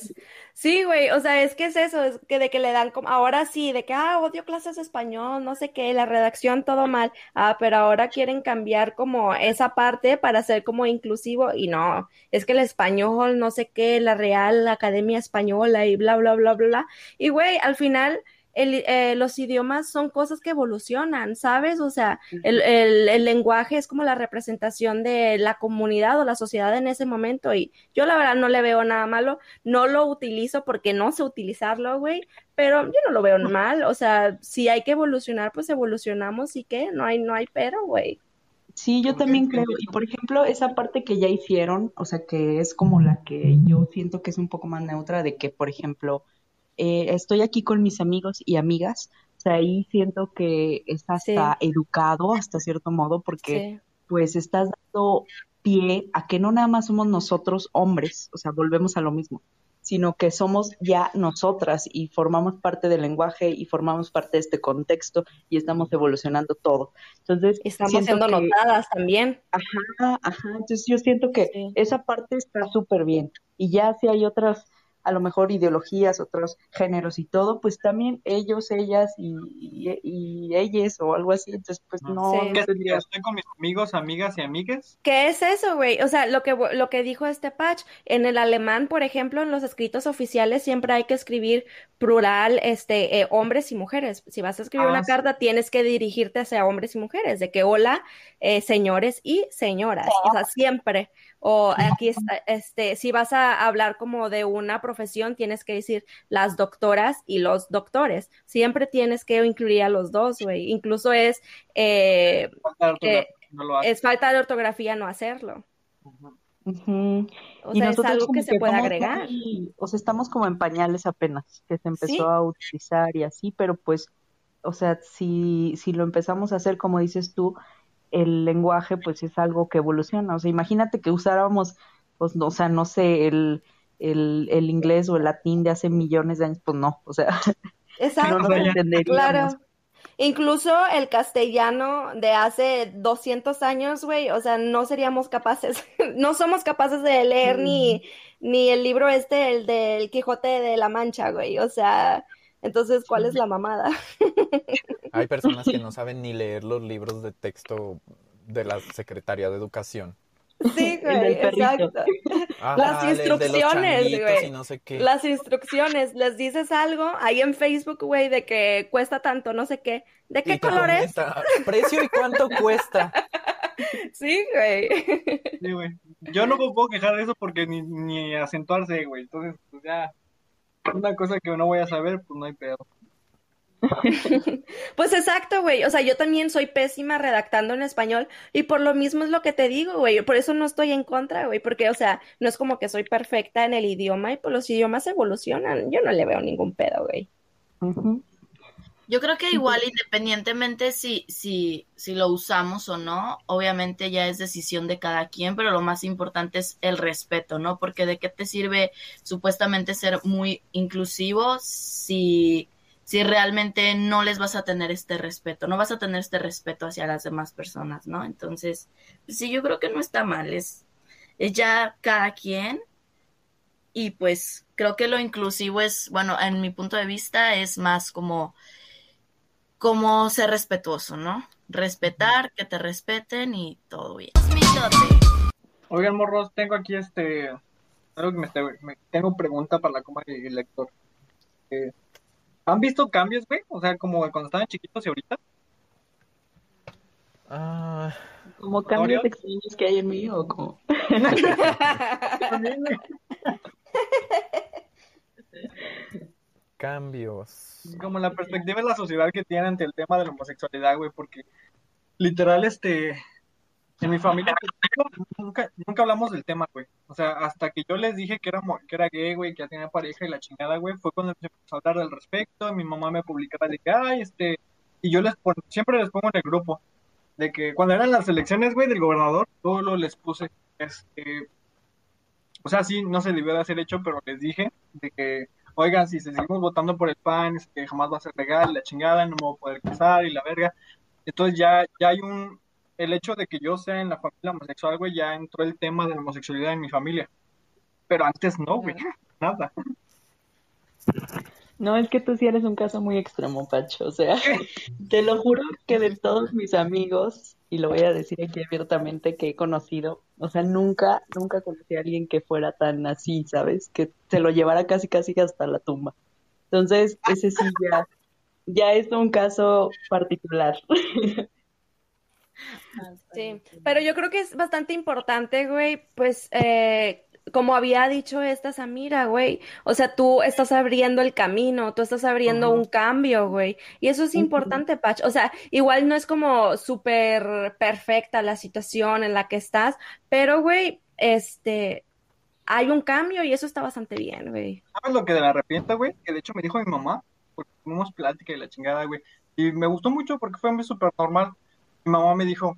Sí, güey, o sea, es que es eso, es que de que le dan como, ahora sí, de que, ah, odio clases de español, no sé qué, la redacción todo mal, ah, pero ahora quieren cambiar como esa parte para ser como inclusivo y no, es que el español, no sé qué, la Real Academia Española y bla, bla, bla, bla, bla. Y güey, al final el, eh, los idiomas son cosas que evolucionan, ¿sabes? O sea, el, el, el, lenguaje es como la representación de la comunidad o la sociedad en ese momento y yo la verdad no le veo nada malo, no lo utilizo porque no sé utilizarlo, güey, pero yo no lo veo mal, o sea, si hay que evolucionar, pues evolucionamos y qué, no hay, no hay pero, güey. Sí, yo también creo. Y por ejemplo, esa parte que ya hicieron, o sea, que es como la que yo siento que es un poco más neutra, de que, por ejemplo, eh, estoy aquí con mis amigos y amigas, o sea, ahí siento que es hasta educado, hasta cierto modo, porque pues estás dando pie a que no nada más somos nosotros hombres, o sea, volvemos a lo mismo, sino que somos ya nosotras y formamos parte del lenguaje y formamos parte de este contexto y estamos evolucionando todo. Entonces, estamos siendo notadas también. Ajá, ajá. Entonces yo siento que esa parte está súper bien. Y ya si hay otras a lo mejor ideologías, otros géneros y todo, pues también ellos, ellas y, y, ellas o algo así, entonces pues no, tendría... Estoy con mis amigos, amigas y amigues. ¿Qué es eso, güey? O sea, lo que, lo que dijo este patch, en el alemán, por ejemplo, en los escritos oficiales siempre hay que escribir plural, este, eh, hombres y mujeres. Si vas a escribir una ah, carta, tienes que dirigirte hacia hombres y mujeres, de que hola, eh, señores y señoras, o sea, siempre. O aquí está, este, si vas a hablar como de una profesión, tienes que decir las doctoras y los doctores. Siempre tienes que incluir a los dos, güey. Incluso es, eh, es falta de ortografía no hacerlo. O sea, es algo que se puede agregar. o sea, estamos como en pañales apenas, que se empezó a utilizar y así, pero pues, o sea, si, si lo empezamos a hacer como dices tú, el lenguaje pues es algo que evoluciona. O sea, imagínate que usáramos, pues, no, o sea, no sé, el, el, el inglés o el latín de hace millones de años, pues no, o sea, Exacto, no Claro. Incluso el castellano de hace 200 años, güey, o sea, no seríamos capaces, no somos capaces de leer ni, ni el libro este, el del Quijote de la Mancha, güey, o sea, entonces, ¿cuál es la mamada? Hay personas que no saben ni leer los libros de texto de la Secretaría de Educación. Sí, güey, exacto. las instrucciones, güey. No sé las instrucciones, les dices algo ahí en Facebook, güey, de que cuesta tanto, no sé qué. ¿De qué color es? Precio y cuánto cuesta. Sí, güey. Sí, güey. Yo no me puedo quejar de eso porque ni, ni acentuarse, güey. Entonces, pues ya una cosa que no voy a saber, pues no hay pedo. pues exacto, güey. O sea, yo también soy pésima redactando en español y por lo mismo es lo que te digo, güey. Por eso no estoy en contra, güey, porque, o sea, no es como que soy perfecta en el idioma y pues los idiomas evolucionan. Yo no le veo ningún pedo, güey. Yo creo que igual independientemente si, si, si lo usamos o no, obviamente ya es decisión de cada quien, pero lo más importante es el respeto, ¿no? Porque de qué te sirve supuestamente ser muy inclusivo si, si realmente no les vas a tener este respeto, no vas a tener este respeto hacia las demás personas, ¿no? Entonces, pues sí, yo creo que no está mal, es, es ya cada quien y pues creo que lo inclusivo es, bueno, en mi punto de vista es más como como ser respetuoso, ¿no? Respetar, que te respeten y todo bien. Oigan, morros, tengo aquí este. Algo que me, tengo pregunta para la coma del lector. Eh, ¿Han visto cambios, güey? O sea, como cuando estaban chiquitos y ahorita. Ah. Como cambios extraños que hay en mí o como. cambios. Como la perspectiva de la sociedad que tiene ante el tema de la homosexualidad, güey, porque literal, este, en mi familia nunca, nunca hablamos del tema, güey. O sea, hasta que yo les dije que era, que era gay, güey, que ya tenía pareja y la chingada, güey, fue cuando empezó a hablar al respecto. Mi mamá me publicaba de que, ay, este, y yo les siempre les pongo en el grupo de que cuando eran las elecciones, güey, del gobernador, todo les puse, este, o sea, sí, no se debió de hacer hecho, pero les dije de que oigan, si seguimos votando por el PAN, es que jamás va a ser legal, la chingada, no me voy a poder casar y la verga. Entonces ya, ya hay un, el hecho de que yo sea en la familia homosexual, güey, ya entró el tema de la homosexualidad en mi familia. Pero antes no, güey, nada. No, es que tú sí eres un caso muy extremo, Pacho. O sea, te lo juro que de todos mis amigos, y lo voy a decir aquí abiertamente, que he conocido, o sea, nunca, nunca conocí a alguien que fuera tan así, ¿sabes? Que se lo llevara casi, casi hasta la tumba. Entonces, ese sí ya, ya es un caso particular. Sí, pero yo creo que es bastante importante, güey, pues eh, como había dicho esta Samira, güey, o sea, tú estás abriendo el camino, tú estás abriendo un cambio, güey, y eso es importante, Pach, o sea, igual no es como súper perfecta la situación en la que estás, pero, güey, este, hay un cambio y eso está bastante bien, güey. ¿Sabes lo que de la arrepienta, güey? Que de hecho me dijo mi mamá, porque tuvimos plática y la chingada, güey, y me gustó mucho porque fue muy súper normal. Mi mamá me dijo,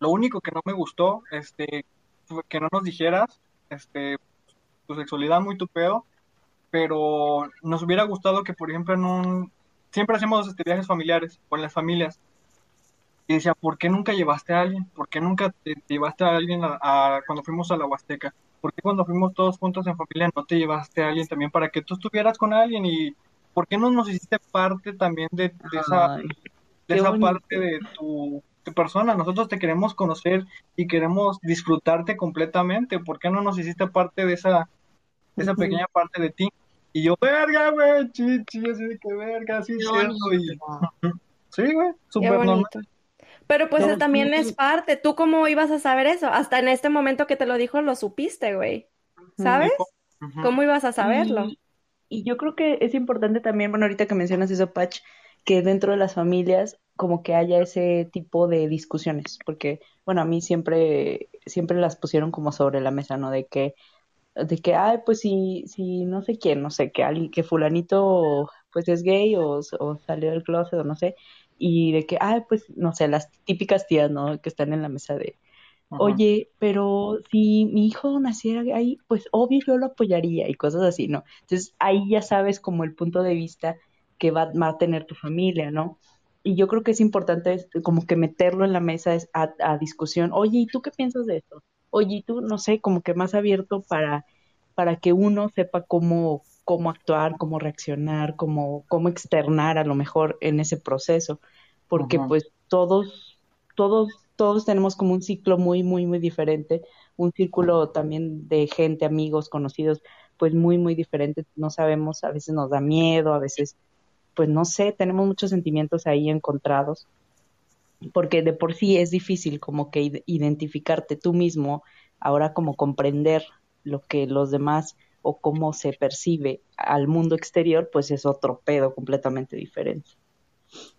lo único que no me gustó, este, fue que no nos dijeras este, tu sexualidad muy tu pedo, pero nos hubiera gustado que, por ejemplo, en un... Siempre hacemos este, viajes familiares con las familias. Y decía, ¿por qué nunca llevaste a alguien? ¿Por qué nunca te, llevaste a alguien a, cuando fuimos a la Huasteca? ¿Por qué cuando fuimos todos juntos en familia no te llevaste a alguien también para que tú estuvieras con alguien? ¿Y por qué no nos hiciste parte también de, esa, de esa parte de tu persona, nosotros te queremos conocer y queremos disfrutarte completamente, ¿por qué no nos hiciste parte de esa, de esa pequeña parte de ti? Y yo, verga, güey, chichi, así de que verga, sí, cierto, y... sí, güey, súper normal. Pero pues también es parte, ¿tú cómo ibas a saber eso? Hasta en este momento que te lo dijo, lo supiste, güey, ¿sabes? ¿Cómo ibas a saberlo? Y, y yo creo que es importante también, bueno, ahorita que mencionas eso, Patch, que dentro de las familias como que haya ese tipo de discusiones, porque, bueno, a mí siempre, siempre las pusieron como sobre la mesa, ¿no? De que, de que, ay, pues si, si no sé quién, no sé, que alguien, que fulanito, pues es gay o, o salió del closet o no sé, y de que, ay, pues, no sé, las típicas tías, ¿no? Que están en la mesa de, oye, pero si mi hijo naciera ahí, pues obvio yo lo apoyaría y cosas así, ¿no? Entonces ahí ya sabes como el punto de vista que va, va a tener tu familia, ¿no? Y yo creo que es importante como que meterlo en la mesa es a, discusión. Oye, ¿y tú qué piensas de esto? Oye, ¿y tú, no sé, como que más abierto para, para que uno sepa cómo, cómo actuar, cómo reaccionar, cómo, cómo externar a lo mejor en ese proceso? Porque pues todos, todos, todos tenemos como un ciclo muy, muy, muy diferente, un círculo también de gente, amigos, conocidos, pues muy, muy diferente. No sabemos, a veces nos da miedo, a veces pues no sé, tenemos muchos sentimientos ahí encontrados, porque de por sí es difícil como que identificarte tú mismo, ahora como comprender lo que los demás o cómo se percibe al mundo exterior, pues es otro pedo completamente diferente.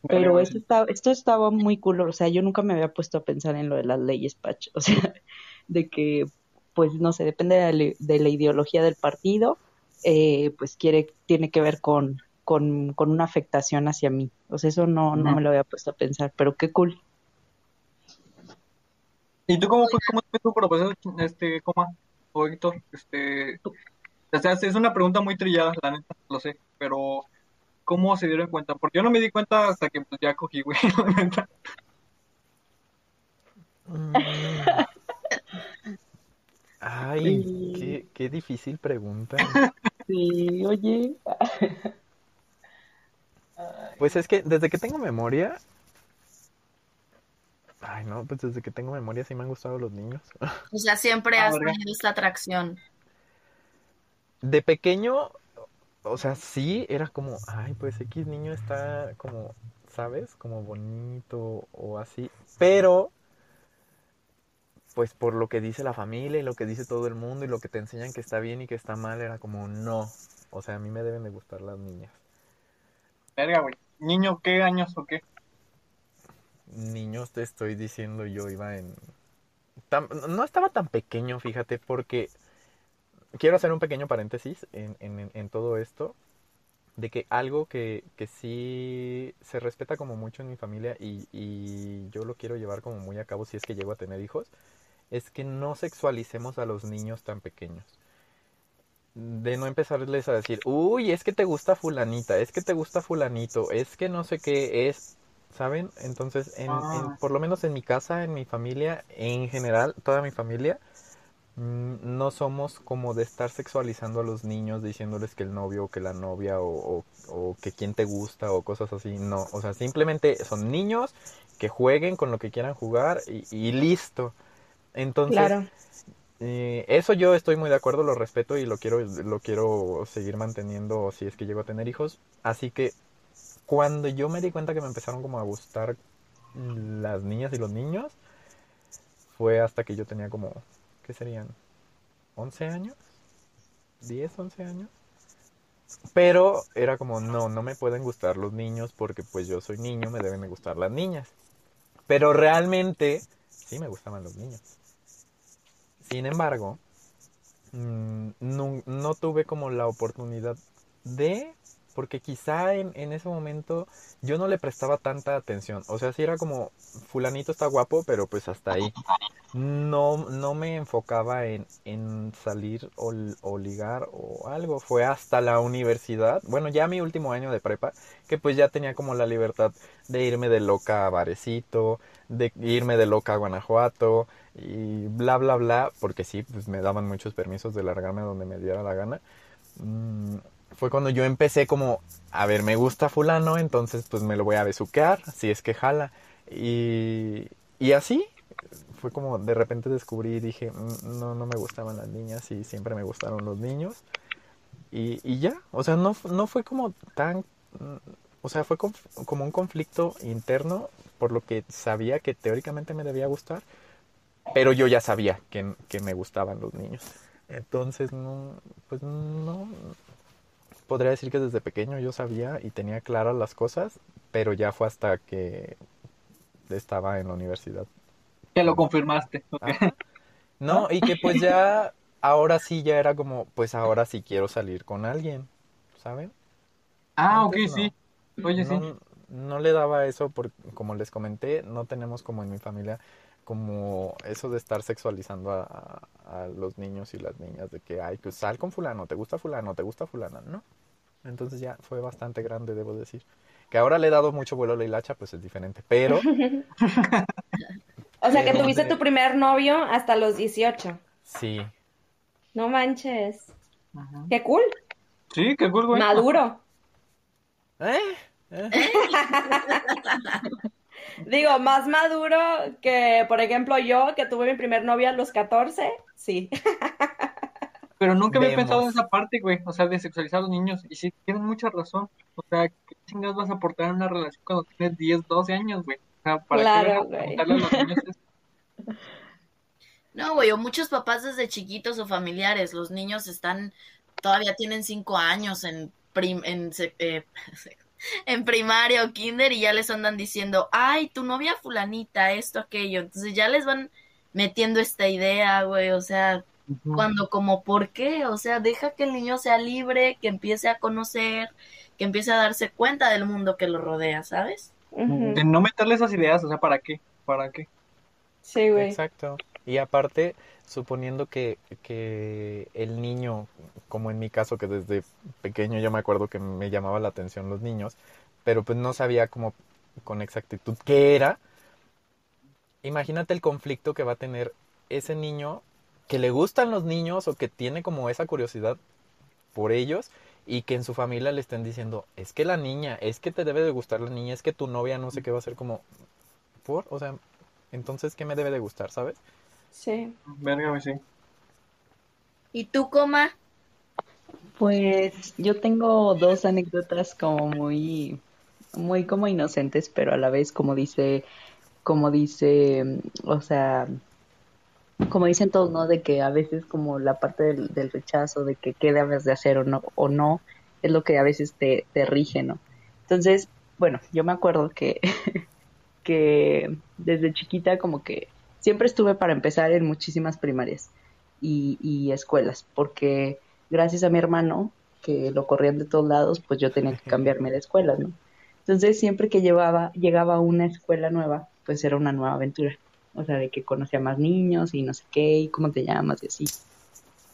Pero esto, está, esto estaba muy cool, o sea, yo nunca me había puesto a pensar en lo de las leyes, Pach, o sea, de que, pues no sé, depende de la, de la ideología del partido, eh, pues quiere, tiene que ver con, con, con una afectación hacia mí. O sea, eso no, no me lo había puesto a pensar, pero qué cool. ¿Y tú cómo fue, cómo fue tu proceso, este, coma, o Héctor? Este, o sea, es una pregunta muy trillada, la neta, lo sé, pero ¿cómo se dieron cuenta? Porque yo no me di cuenta hasta que pues, ya cogí, güey, la neta. Mm. Ay, qué, qué difícil pregunta. Sí, oye. Pues es que desde que tengo memoria. Ay, no, pues desde que tengo memoria sí me han gustado los niños. O sea, siempre has tenido esta atracción. De pequeño, o sea, sí, era como, ay, pues X niño está como, ¿sabes? Como bonito o así. Pero, pues por lo que dice la familia y lo que dice todo el mundo y lo que te enseñan que está bien y que está mal, era como, no. O sea, a mí me deben de gustar las niñas. Verga, güey. ¿Niño qué años o qué? Niños te estoy diciendo yo iba en... No estaba tan pequeño, fíjate, porque quiero hacer un pequeño paréntesis en, en, en todo esto, de que algo que, que, sí se respeta como mucho en mi familia y, y, yo lo quiero llevar como muy a cabo si es que llego a tener hijos, es que no sexualicemos a los niños tan pequeños de no empezarles a decir, uy, es que te gusta fulanita, es que te gusta fulanito, es que no sé qué es, ¿saben? Entonces, en, ah. por lo menos en mi casa, en mi familia, en general, toda mi familia, mm, no somos como de estar sexualizando a los niños diciéndoles que el novio o que la novia o, o, que quién te gusta o cosas así, no, o sea, simplemente son niños que jueguen con lo que quieran jugar y, y listo. Entonces, claro. Eh, eso yo estoy muy de acuerdo, lo respeto y lo quiero, lo quiero seguir manteniendo si es que llego a tener hijos. Así que cuando yo me di cuenta que me empezaron como a gustar las niñas y los niños, fue hasta que yo tenía como, ¿qué serían? ¿11 años? ¿10, 11 años? Pero era como, no, no me pueden gustar los niños porque pues yo soy niño, me deben de gustar las niñas. Pero realmente sí me gustaban los niños. Sin embargo, mm, no, no tuve como la oportunidad de porque quizá en, en, ese momento yo no le prestaba tanta atención. O sea, sí era como, fulanito está guapo, pero pues hasta ahí. No, no me enfocaba en, en salir o, o, ligar o algo. Fue hasta la universidad, bueno, ya mi último año de prepa, que pues ya tenía como la libertad de irme de loca a Varecito, de irme de loca a Guanajuato y bla, bla, bla, porque sí, pues me daban muchos permisos de largarme donde me diera la gana. Fue cuando yo empecé como, a ver, me gusta fulano, entonces pues me lo voy a besuquear, si es que jala. Y, y así fue como de repente descubrí y dije, mm, no, no me gustaban las niñas y siempre me gustaron los niños. Y, y ya, o sea, no, no fue como tan, o sea, fue como un conflicto interno por lo que sabía que teóricamente me debía gustar, pero yo ya sabía que, que me gustaban los niños. Entonces, no, pues no, podría decir que desde pequeño yo sabía y tenía claras las cosas, pero ya fue hasta que estaba en la universidad. Que lo confirmaste. No, y que pues ya, ahora sí ya era como, pues ahora sí quiero salir con alguien, ¿saben? Ah, ok, sí. Oye, no, sí. No le daba eso, porque como les comenté, no tenemos como en mi familia como eso de estar sexualizando a, a, los niños y las niñas, de que, ay, pues sal con fulano, te gusta fulano, te gusta fulana, ¿no? Entonces ya fue bastante grande, debo decir. Que ahora le he dado mucho vuelo a la hilacha, pues es diferente, pero... o sea, que tuviste tu primer novio hasta los 18. Sí. No manches. Ajá. Qué cool. Sí, qué cool, güey. Maduro. ¿Eh? ¿Eh? Digo, más maduro que, por ejemplo, yo, que tuve mi primer novia a los 14, sí. Pero nunca había pensado en esa parte, güey, o sea, de sexualizar a los niños. Y sí, tienen mucha razón. O sea, ¿qué chingados vas a aportar en una relación cuando tienes 10, 12 años, güey? O sea, ¿para claro, qué vas a a los niños No, güey, o muchos papás desde chiquitos o familiares, los niños están, todavía tienen 5 años en, prim, en eh, en primaria o kinder y ya les andan diciendo, ay, tu novia fulanita, esto, aquello. Entonces ya les van metiendo esta idea, güey, o sea, uh -huh. cuando como, ¿por qué? O sea, deja que el niño sea libre, que empiece a conocer, que empiece a darse cuenta del mundo que lo rodea, ¿sabes? Uh -huh. De no meterle esas ideas, o sea, ¿para qué? ¿Para qué? Sí, güey. Exacto. Y aparte, suponiendo que, que el niño, como en mi caso, que desde pequeño yo me acuerdo que me llamaba la atención los niños, pero pues no sabía como con exactitud qué era, imagínate el conflicto que va a tener ese niño que le gustan los niños o que tiene como esa curiosidad por ellos y que en su familia le estén diciendo, es que la niña, es que te debe de gustar la niña, es que tu novia no sé qué va a ser como, por, o sea, entonces, ¿qué me debe de gustar, sabes? Sí. Verga, sí. ¿Y tú, coma? Pues yo tengo dos anécdotas como muy, muy como inocentes, pero a la vez como dice, como dice, o sea, como dicen todos, ¿no? De que a veces como la parte del, del rechazo, de que qué debes de hacer o no, o no, es lo que a veces te, te rige, ¿no? Entonces, bueno, yo me acuerdo que, que desde chiquita como que siempre estuve para empezar en muchísimas primarias y, y, escuelas, porque gracias a mi hermano, que lo corrían de todos lados, pues yo tenía que cambiarme de escuela, ¿no? Entonces siempre que llevaba, llegaba a una escuela nueva, pues era una nueva aventura. O sea, de que conocía más niños y no sé qué, y cómo te llamas y así.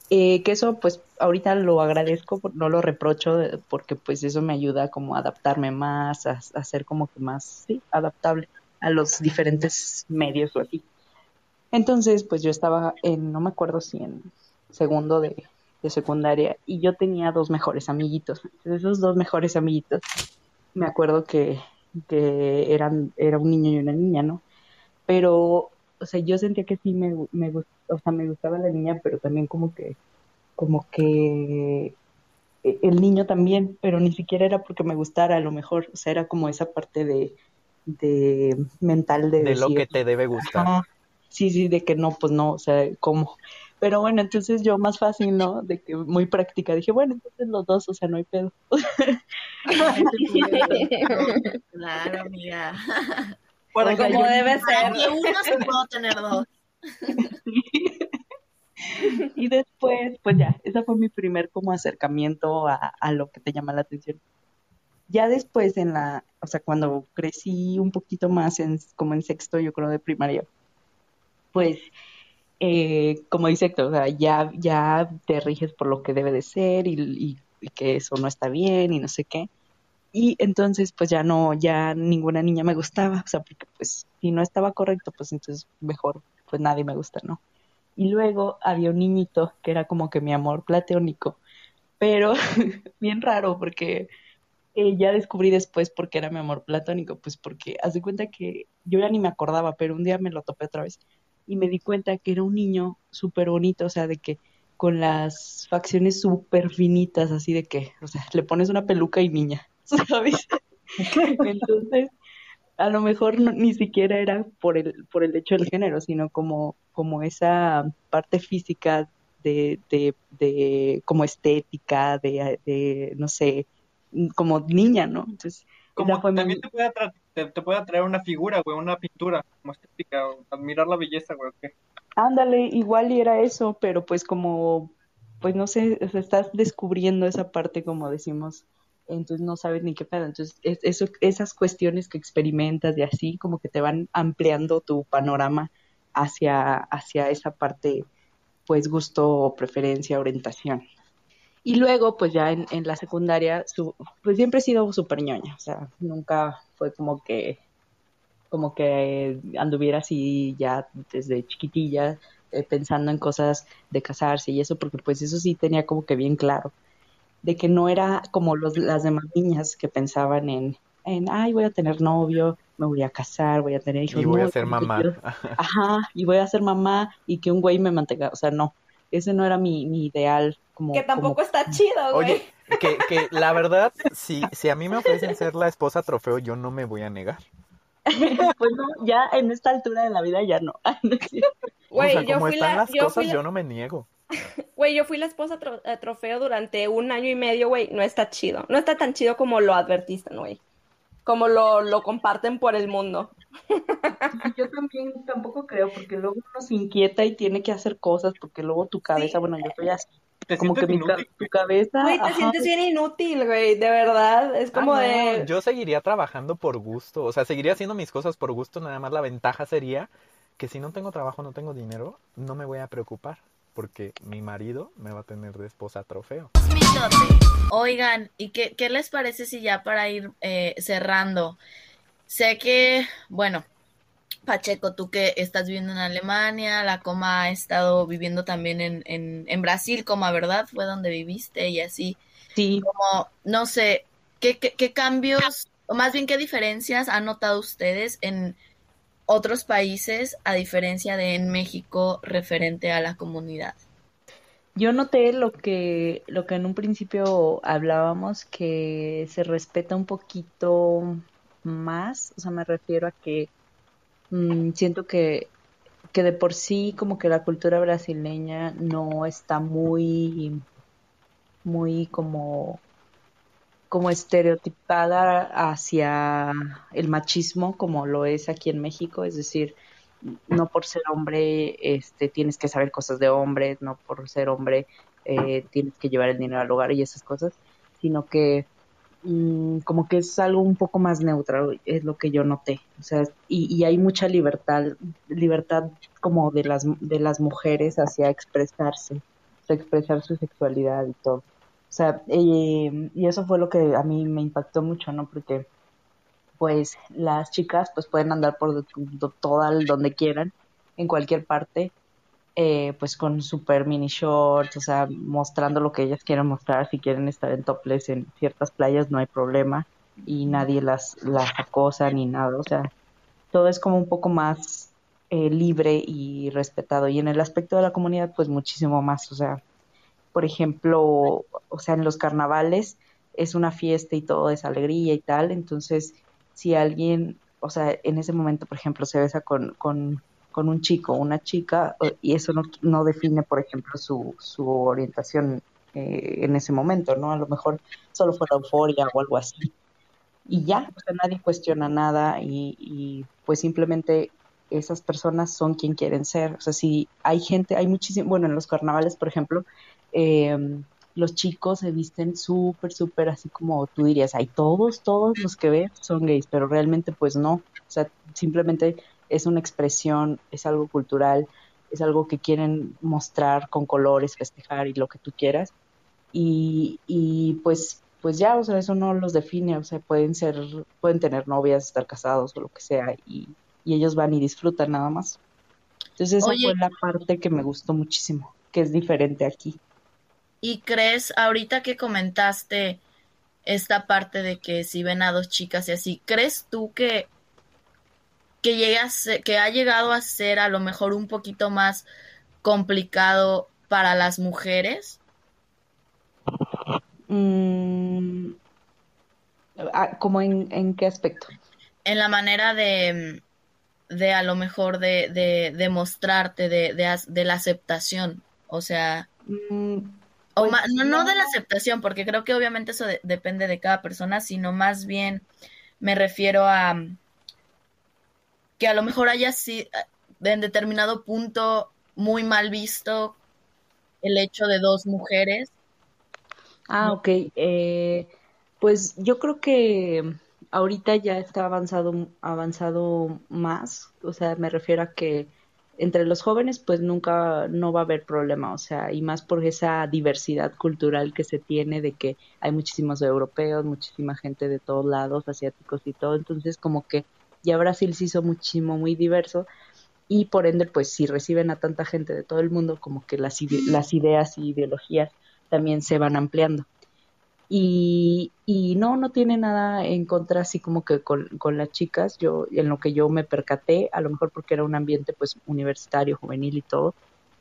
Eh, que eso, pues, ahorita lo agradezco, no lo reprocho, porque pues eso me ayuda como a adaptarme más, a, a ser como que más, sí, adaptable a los diferentes medios o así. Entonces, pues yo estaba en, no me acuerdo si en segundo de, de secundaria, y yo tenía dos mejores amiguitos. Entonces, esos dos mejores amiguitos, me acuerdo que, que eran, era un niño y una niña, ¿no? Pero, o sea, yo sentía que sí me, me, o sea, me gustaba la niña, pero también como que, como que e, el niño también, pero ni siquiera era porque me gustara a lo mejor, o sea, era como esa parte de, de mental de... De lo que te debe gustar. Sí, sí, de que no, pues no, o sea, ¿cómo? Pero bueno, entonces yo más fácil, ¿no? De que muy práctica, dije, bueno, entonces los dos, o sea, no hay pedo. claro, amiga. Bueno, como debe ser. Que uno se puede tener dos. y después, pues ya, ese fue mi primer como acercamiento a, a lo que te llama la atención. Ya después en la, o sea, cuando crecí un poquito más, en, como en sexto, yo creo, de primaria, pues, eh, como dice Héctor, o sea, ya, ya te riges por lo que debe de ser y, que eso no está bien y no sé qué. Y entonces, pues ya no, ya ninguna niña me gustaba, o sea, porque pues si no estaba correcto, pues entonces mejor, pues nadie me gusta, ¿no? Y luego había un niñito que era como que mi amor platónico, pero bien raro porque eh, ya descubrí después por qué era mi amor platónico, pues porque hace cuenta que yo ya ni me acordaba, pero un día me lo topé otra vez y me di cuenta que era un niño súper bonito, o sea, de que con las facciones súper finitas, así de que, o sea, le pones una peluca y niña, ¿sabes? Entonces, a lo mejor ni siquiera era por el, por el hecho del género, sino como, como esa parte física de, de, de como estética, de, de, no sé, como niña, ¿no? Entonces, como también te, puede te, puede atraer una figura, güey, una pintura, como estética, o admirar la belleza, güey. Ándale, igual y era eso, pero pues como, pues no sé, estás descubriendo esa parte, como decimos, entonces no sabes ni qué pedo. Entonces, eso, esas cuestiones que experimentas y así, como que te van ampliando tu panorama hacia, hacia esa parte, pues gusto, preferencia, orientación. Y luego, pues ya en, en la secundaria, su, pues siempre he sido súper ñoña, o sea, nunca fue como que, como que anduviera así ya desde chiquitilla, eh, pensando en cosas de casarse y eso, porque pues eso sí tenía como que bien claro de que no era como los, las demás niñas que pensaban en, en, ay, voy a tener novio, me voy a casar, voy a tener hijos. Y voy a ser mamá. ajá, y voy a ser mamá y que un güey me mantenga, o sea, no, ese no era mi, mi ideal. Como, que tampoco está chido, güey. Oye, que, que la verdad, si, si a mí me ofrecen ser la esposa trofeo, yo no me voy a negar. pues no, ya en esta altura de la vida ya no. Güey, o sea, yo como fui están la, las yo cosas, fui la- yo no me niego. Güey, yo fui la esposa tro- eh, trofeo durante un año y medio, güey. No está chido. No está tan chido como lo advertisten, güey. Como lo, lo comparten por el mundo. Yo también tampoco creo, porque luego uno se inquieta y tiene que hacer cosas, porque luego tu cabeza, bueno, yo soy así, Te como que sientes mi inútil, tu cabeza, Güey, te ajá, sientes bien inútil, güey. De verdad. Es como Ah, no, de. Yo seguiría trabajando por gusto, o sea, seguiría haciendo mis cosas por gusto, nada más la ventaja sería que si no tengo trabajo, no tengo dinero, no me voy a preocupar, porque mi marido me va a tener de esposa trofeo. Oigan, ¿y qué, qué les parece si ya para ir eh, cerrando? Sé que, bueno, Pacheco, tú que estás viviendo en Alemania, la Coma ha estado viviendo también en, en, en Brasil, Coma, ¿verdad? Fue donde viviste y así. sí, Como, no sé, ¿qué, qué, qué cambios, o más bien qué diferencias han notado ustedes en otros países a diferencia de en México referente a la comunidad? Yo noté lo que, lo que en un principio hablábamos, que se respeta un poquito más, o sea, me refiero a que mm, siento que, que de por sí como que la cultura brasileña no está muy, muy como, como estereotipada hacia el machismo como lo es aquí en México, es decir, no por ser hombre este, tienes que saber cosas de hombres, no por ser hombre eh, tienes que llevar el dinero al hogar y esas cosas, sino que mm, como que es algo un poco más neutral, es lo que yo noté. O sea, y, y hay mucha libertad, libertad como de las, de las mujeres hacia expresarse, expresar su sexualidad y todo. O sea, eh, y eso fue lo que a mí me impactó mucho, ¿no? Porque pues las chicas pues pueden andar por toda donde quieran, en cualquier parte, eh, pues con super mini shorts, o sea, mostrando lo que ellas quieran mostrar, si quieren estar en topless en ciertas playas no hay problema. Y nadie las, las acosa ni nada, o sea, todo es como un poco más eh, libre y respetado. Y en el aspecto de la comunidad pues muchísimo más, o sea, por ejemplo, o sea, en los carnavales es una fiesta y todo es alegría y tal, entonces si alguien, o sea, en ese momento, por ejemplo, se besa con, con, con un chico o una chica, y eso no, no define, por ejemplo, su, su orientación eh, en ese momento, ¿no? A lo mejor solo fue la euforia o algo así. Y ya, o sea, nadie cuestiona nada y, y pues simplemente esas personas son quien quieren ser. O sea, si hay gente, hay muchísimo, bueno, en los carnavales, por ejemplo, eh, los chicos se visten súper, súper así como tú dirías, hay todos, todos los que ves son gays, pero realmente pues no. O sea, simplemente es una expresión, es algo cultural, es algo que quieren mostrar con colores, festejar y lo que tú quieras. Y, y pues pues ya, o sea, eso no los define, o sea, pueden ser, pueden tener novias, estar casados o lo que sea, y, y ellos van y disfrutan nada más. Entonces esa Oye. fue la parte que me gustó muchísimo, que es diferente aquí. ¿Y crees, ahorita que comentaste esta parte de que si ven a dos chicas y así, ¿crees tú que, que, llegue a ser- que ha llegado a ser a lo mejor un poquito más complicado para las mujeres? Mm, ah, ¿Cómo en, en qué aspecto? En la manera de, de a lo mejor de, de, de mostrarte, de, de la aceptación. O sea, Mm, o pues no, no de la aceptación, porque creo que obviamente eso de- depende de cada persona, sino más bien me refiero a que a lo mejor haya sido en determinado punto muy mal visto el hecho de dos mujeres. Ah, ok. Eh, pues yo creo que ahorita ya está avanzado, avanzado más. O sea, me refiero a que entre los jóvenes, pues nunca no va a haber problema. O sea, y más por esa diversidad cultural que se tiene de que hay muchísimos europeos, muchísima gente de todos lados, asiáticos y todo. Entonces, como que ya Brasil se hizo muchísimo, muy diverso. Y por ende, pues si reciben a tanta gente de todo el mundo, como que las, las ideas y ideologías también se van ampliando. Y, y no, no tiene nada en contra así como que con, con las chicas, yo, en lo que yo me percaté, a lo mejor porque era un ambiente pues universitario, juvenil y todo,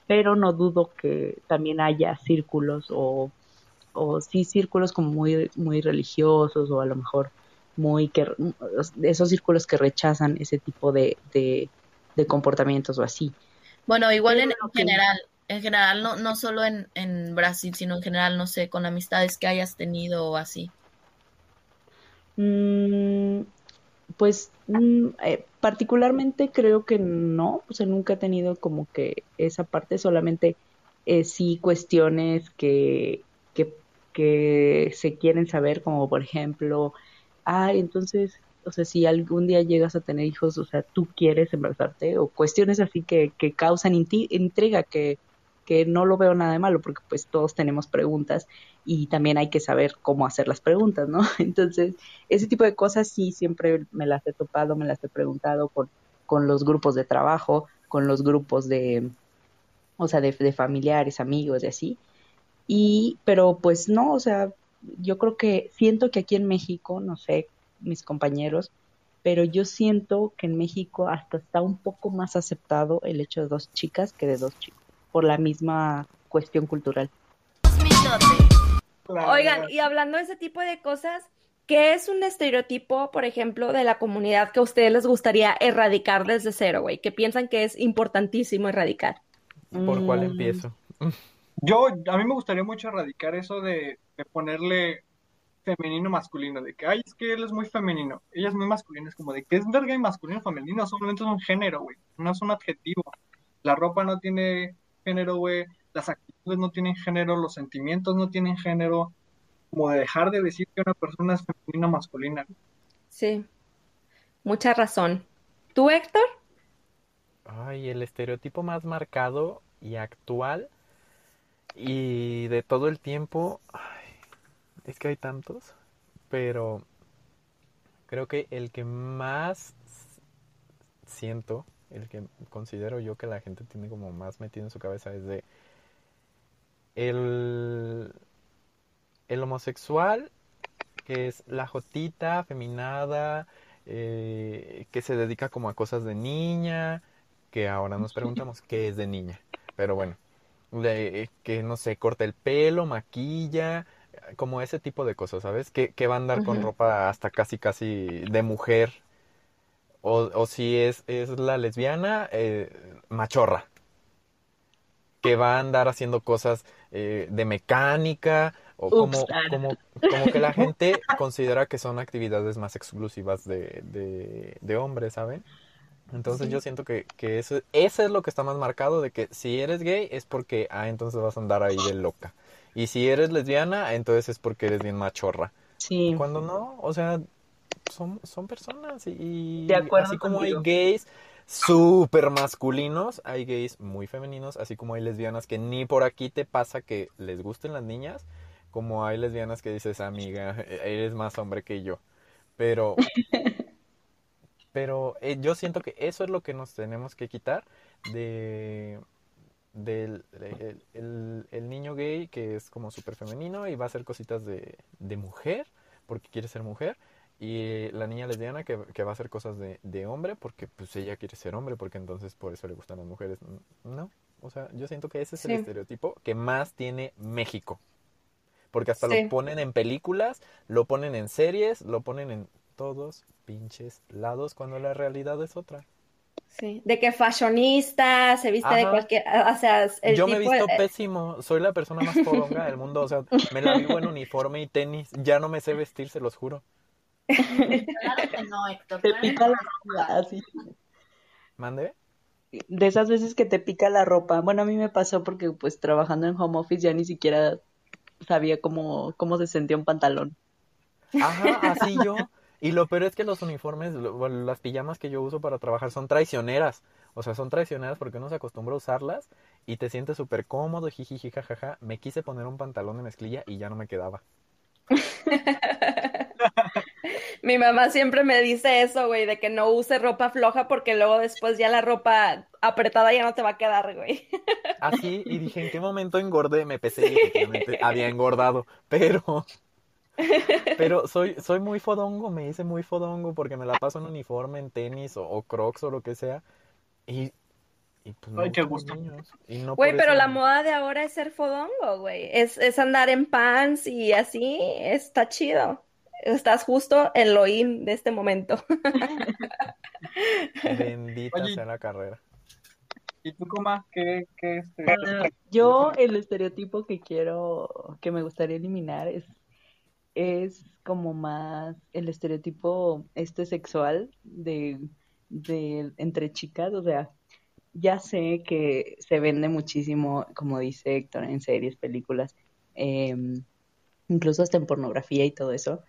pero no dudo que también haya círculos o, o sí círculos como muy, muy religiosos o a lo mejor muy que, esos círculos que rechazan ese tipo de, de, de comportamientos o así. Bueno, igual en, general, en general, no, no solo en, en Brasil, sino en general, no sé, con amistades que hayas tenido o así. Mm, pues mm, eh, particularmente creo que no, o sea, nunca he tenido como que esa parte, solamente eh, sí cuestiones que, que, que se quieren saber, como por ejemplo, ah, entonces, o sea, si algún día llegas a tener hijos, o sea, tú quieres embarazarte, o cuestiones así que, que causan intriga, que, que no lo veo nada de malo, porque pues todos tenemos preguntas y también hay que saber cómo hacer las preguntas, ¿no? Entonces, ese tipo de cosas sí siempre me las he topado, me las he preguntado con, con los grupos de trabajo, con los grupos de, o sea, de, de familiares, amigos y así. Y, pero pues no, o sea, yo creo que siento que aquí en México, no sé, mis compañeros, pero yo siento que en México hasta está un poco más aceptado el hecho de dos chicas que de dos chicos, por la misma cuestión cultural. Oigan, y hablando de ese tipo de cosas, ¿qué es un estereotipo, por ejemplo, de la comunidad que a ustedes les gustaría erradicar desde cero, güey? Que piensan que es importantísimo erradicar. ¿Por cuál Mm, empiezo? Yo, a mí me gustaría mucho erradicar eso de, de ponerle femenino masculino, de que, ay, es que él es muy femenino, ella es muy masculina, es como de que es verga y masculino femenino, solamente es un género, güey, no es un adjetivo. La ropa no tiene género, güey, las actitudes no tienen género, los sentimientos no tienen género, como de dejar de decir que una persona es femenina o masculina. Sí, mucha razón. ¿Tú, Héctor? Ay, el estereotipo más marcado y actual y de todo el tiempo, ay, es que hay tantos, pero creo que el que más siento, el que considero yo que la gente tiene como más metido en su cabeza es de el, el homosexual, que es la jotita, afeminada, eh, que se dedica como a cosas de niña, que ahora nos preguntamos qué es de niña. Pero bueno, le- que no sé, corta el pelo, maquilla, como ese tipo de cosas, ¿sabes? Que, que va a andar con ropa hasta casi casi de mujer. O, o si es, es la lesbiana, eh, machorra. Que va a andar haciendo cosas eh, de mecánica, o como, ah, como, como que la gente considera que son actividades más exclusivas de, de, de hombres, ¿saben? Entonces Sí. yo siento que, que eso, eso es lo que está más marcado de que si eres gay es porque, ah, entonces vas a andar ahí de loca. Y si eres lesbiana, entonces es porque eres bien machorra. Sí, Cuando no, o sea, son, son personas y, De acuerdo así como hay gays súper masculinos, hay gays muy femeninos, así como hay lesbianas que ni por aquí te pasa que les gusten las niñas, como hay lesbianas que dices, amiga, eres más hombre que yo. Pero, pero eh, yo siento que eso es lo que nos tenemos que quitar de del el, el- el niño gay que es como súper femenino y va a hacer cositas de, de mujer porque quiere ser mujer y la niña lesbiana que, que va a hacer cosas de, de hombre porque pues ella quiere ser hombre porque entonces por eso le gustan las mujeres. No, o sea, yo siento que ese es el estereotipo que más tiene México. Porque hasta Sí. lo ponen en películas, lo ponen en series, lo ponen en todos pinches lados cuando la realidad es otra. Sí, de que fashionista, se viste de cualquier, o sea, el Yo me he visto de- pésimo, soy la persona más fodonga del mundo, o sea, me la vivo en uniforme y tenis, ya no me sé vestir, se los juro. Claro que no, Héctor. te pica la ropa, así. ¿Mande? De esas veces que te pica la ropa. Bueno, a mí me pasó porque pues trabajando en home office ya ni siquiera sabía cómo, cómo se sentía un pantalón. Ajá, así yo. Y lo peor es que los uniformes, lo- las pijamas que yo uso para trabajar son traicioneras. O sea, son traicioneras porque uno se acostumbra a usarlas y te sientes súper cómodo, jijiji, jajaja. Me quise poner un pantalón de mezclilla y ya no me quedaba. Mi mamá siempre me dice eso, güey, de que no use ropa floja porque luego después ya la ropa apretada ya no te va a quedar, güey. Así, y dije, ¿en qué momento engordé? Me pesé y efectivamente había engordado, pero... Pero soy, soy muy fodongo, me hice muy fodongo porque me la paso en uniforme, en tenis o, o crocs o lo que sea. Y, y pues me Ay, qué gusto. niños. Y no Güey, pero eso- la moda de ahora es ser fodongo, güey. Es, es andar en pants y así, está chido. Estás justo en lo in de este momento. Bendita Oye. sea la carrera. ¿Y tú, Coma? ¿Qué, qué este? Yo el estereotipo que quiero, que me gustaría eliminar es, es como más el estereotipo este sexual de, de entre chicas, o sea, ya sé que se vende muchísimo, como dice Héctor, en series, películas, em, incluso hasta en pornografía y todo eso,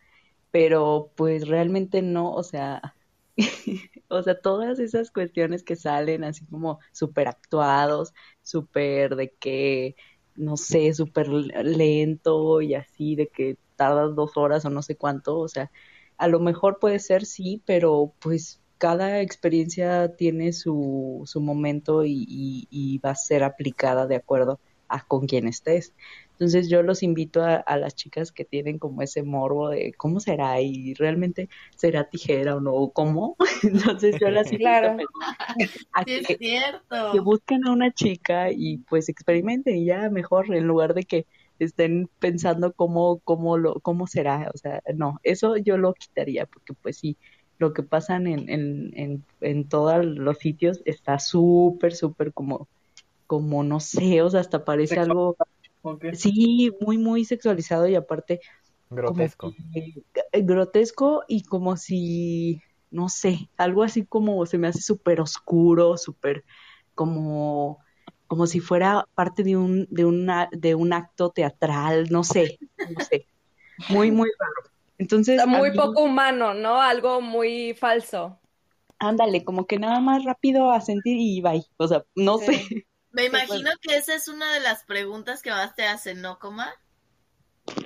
pero pues realmente no, o sea, o sea, todas esas cuestiones que salen así como súper actuados, súper de que, no sé, súper lento y así, de que tardas dos horas o no sé cuánto, o sea, a lo mejor puede ser sí, pero pues cada experiencia tiene su, su momento y, y- y va a ser aplicada de acuerdo a con quién estés. Entonces yo los invito a, a las chicas que tienen como ese morbo de cómo será y realmente será tijera o no, o cómo. Entonces yo las invito Claro. a Sí, es que, cierto. que busquen a una chica y pues experimenten y ya mejor en lugar de que estén pensando cómo, cómo lo, cómo será. O sea, no, eso yo lo quitaría porque pues sí, lo que pasan en, en, en, en todos los sitios está súper, súper como, como no sé, o sea, hasta parece algo, Sí, muy, muy sexualizado y aparte Grotesco. que, eh, grotesco y como si, no sé, algo así como se me hace súper oscuro, súper como, como si fuera parte de un, de una, de un acto teatral, no sé, no sé, muy, muy raro. Entonces, Está muy mí- poco humano, ¿no? Algo muy falso. ándale, como que nada más rápido a sentir y bye, o sea, no Sí. sé. Me imagino que esa es una de las preguntas que más te hacen, ¿no, Coma?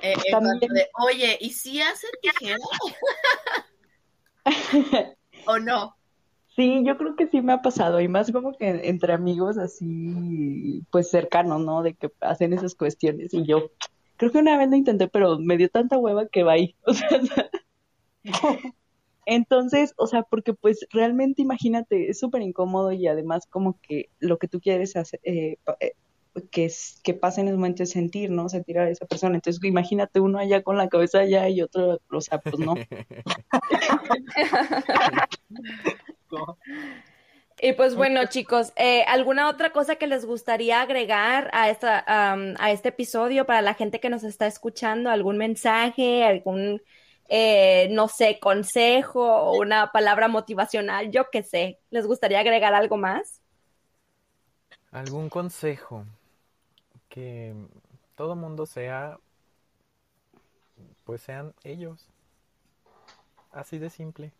Eh, de, Oye, ¿y si hace tijera? ¿O no? Sí, yo creo que sí me ha pasado, y más como que entre amigos así, pues cercanos, ¿no? De que hacen esas cuestiones, y yo creo que una vez lo intenté, pero me dio tanta hueva que va ahí, o sea, entonces, o sea, porque pues realmente imagínate, es súper incómodo y además como que lo que tú quieres hacer, eh, eh, que, es, que pasa en ese momento es sentir, ¿no? Sentir a esa persona. Entonces, imagínate uno allá con la cabeza allá y otro, o sea, pues no. Y pues bueno, chicos, eh, ¿alguna otra cosa que les gustaría agregar a, esta, a este episodio para la gente que nos está escuchando? ¿Algún mensaje, algún, eh, no sé, consejo o una palabra motivacional? Yo qué sé. ¿Les gustaría agregar algo más? ¿Algún consejo? Que todo mundo sea, pues sean ellos. Así de simple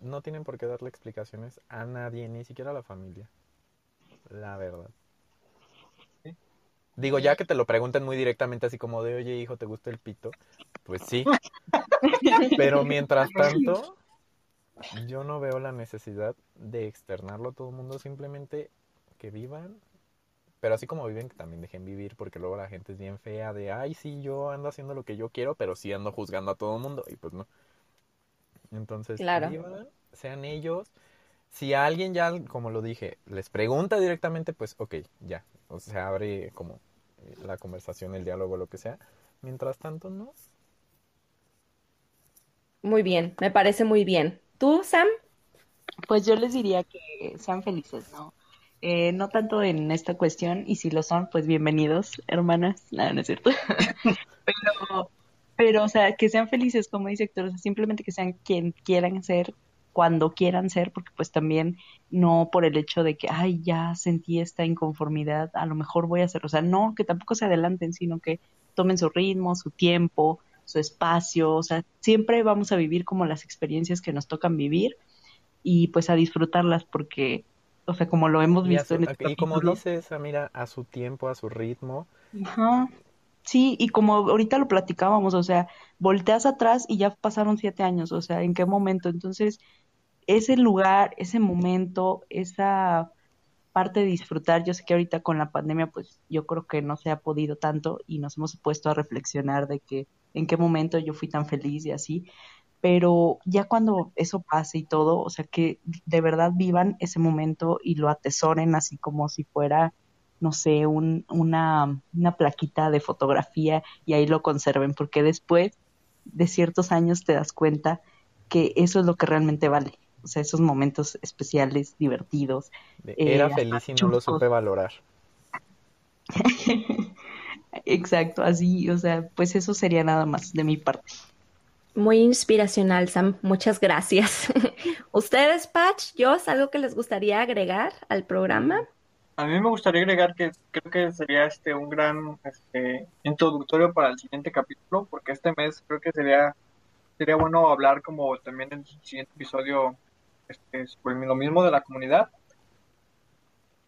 no tienen por qué darle explicaciones a nadie, ni siquiera a la familia. La verdad. Digo, ya que te lo pregunten muy directamente, así como de, oye, hijo, ¿te gusta el pito? Pues sí. Pero mientras tanto, yo no veo la necesidad de externarlo a todo el mundo, simplemente que vivan. Pero así como viven, que también dejen vivir, porque luego la gente es bien fea de, ay, sí, yo ando haciendo lo que yo quiero, pero sí ando juzgando a todo el mundo. Y pues no. Entonces, sean ellos. Si alguien ya, como lo dije, les pregunta directamente, pues ok, ya. O sea, abre como la conversación, el diálogo, lo que sea. Mientras tanto, no. Muy bien, me parece muy bien. ¿Tú, Sam? Pues yo les diría que sean felices, ¿no? Eh, no tanto en esta cuestión, y si lo son, pues bienvenidos, hermanas. Nada, no es cierto. Pero pero, o sea, que sean felices, como dice Héctor, o sea, simplemente que sean quien quieran ser, cuando quieran ser, porque pues también no por el hecho de que, ay, ya sentí esta inconformidad, a lo mejor voy a hacer, o sea, no, que tampoco se adelanten, sino que tomen su ritmo, su tiempo, su espacio, o sea, siempre vamos a vivir como las experiencias que nos tocan vivir y pues a disfrutarlas porque, o sea, como lo hemos visto en este Y como dices, mira, a su tiempo, a su ritmo. Ajá. Sí, y como ahorita lo platicábamos, o sea, volteas atrás y ya pasaron siete años, o sea, ¿en qué momento? Entonces, ese lugar, ese momento, esa parte de disfrutar, yo sé que ahorita con la pandemia, pues yo creo que no se ha podido tanto y nos hemos puesto a reflexionar de que en qué momento yo fui tan feliz y así, pero ya cuando eso pase y todo, o sea, que de verdad vivan ese momento y lo atesoren así como si fuera no sé, un, una, una plaquita de fotografía y ahí lo conserven, porque después de ciertos años te das cuenta que eso es lo que realmente vale. O sea, esos momentos especiales, divertidos. Era eh, feliz y no lo supe valorar. Exacto, así, o sea, pues eso sería nada más de mi parte. Muy inspiracional, Sam. Muchas gracias. ¿Ustedes, Patch, yo, algo que les gustaría agregar al programa? A mí me gustaría agregar que creo que sería este un gran este, introductorio para el siguiente capítulo, porque este mes creo que sería sería bueno hablar como también en el siguiente episodio este, lo mismo de la comunidad.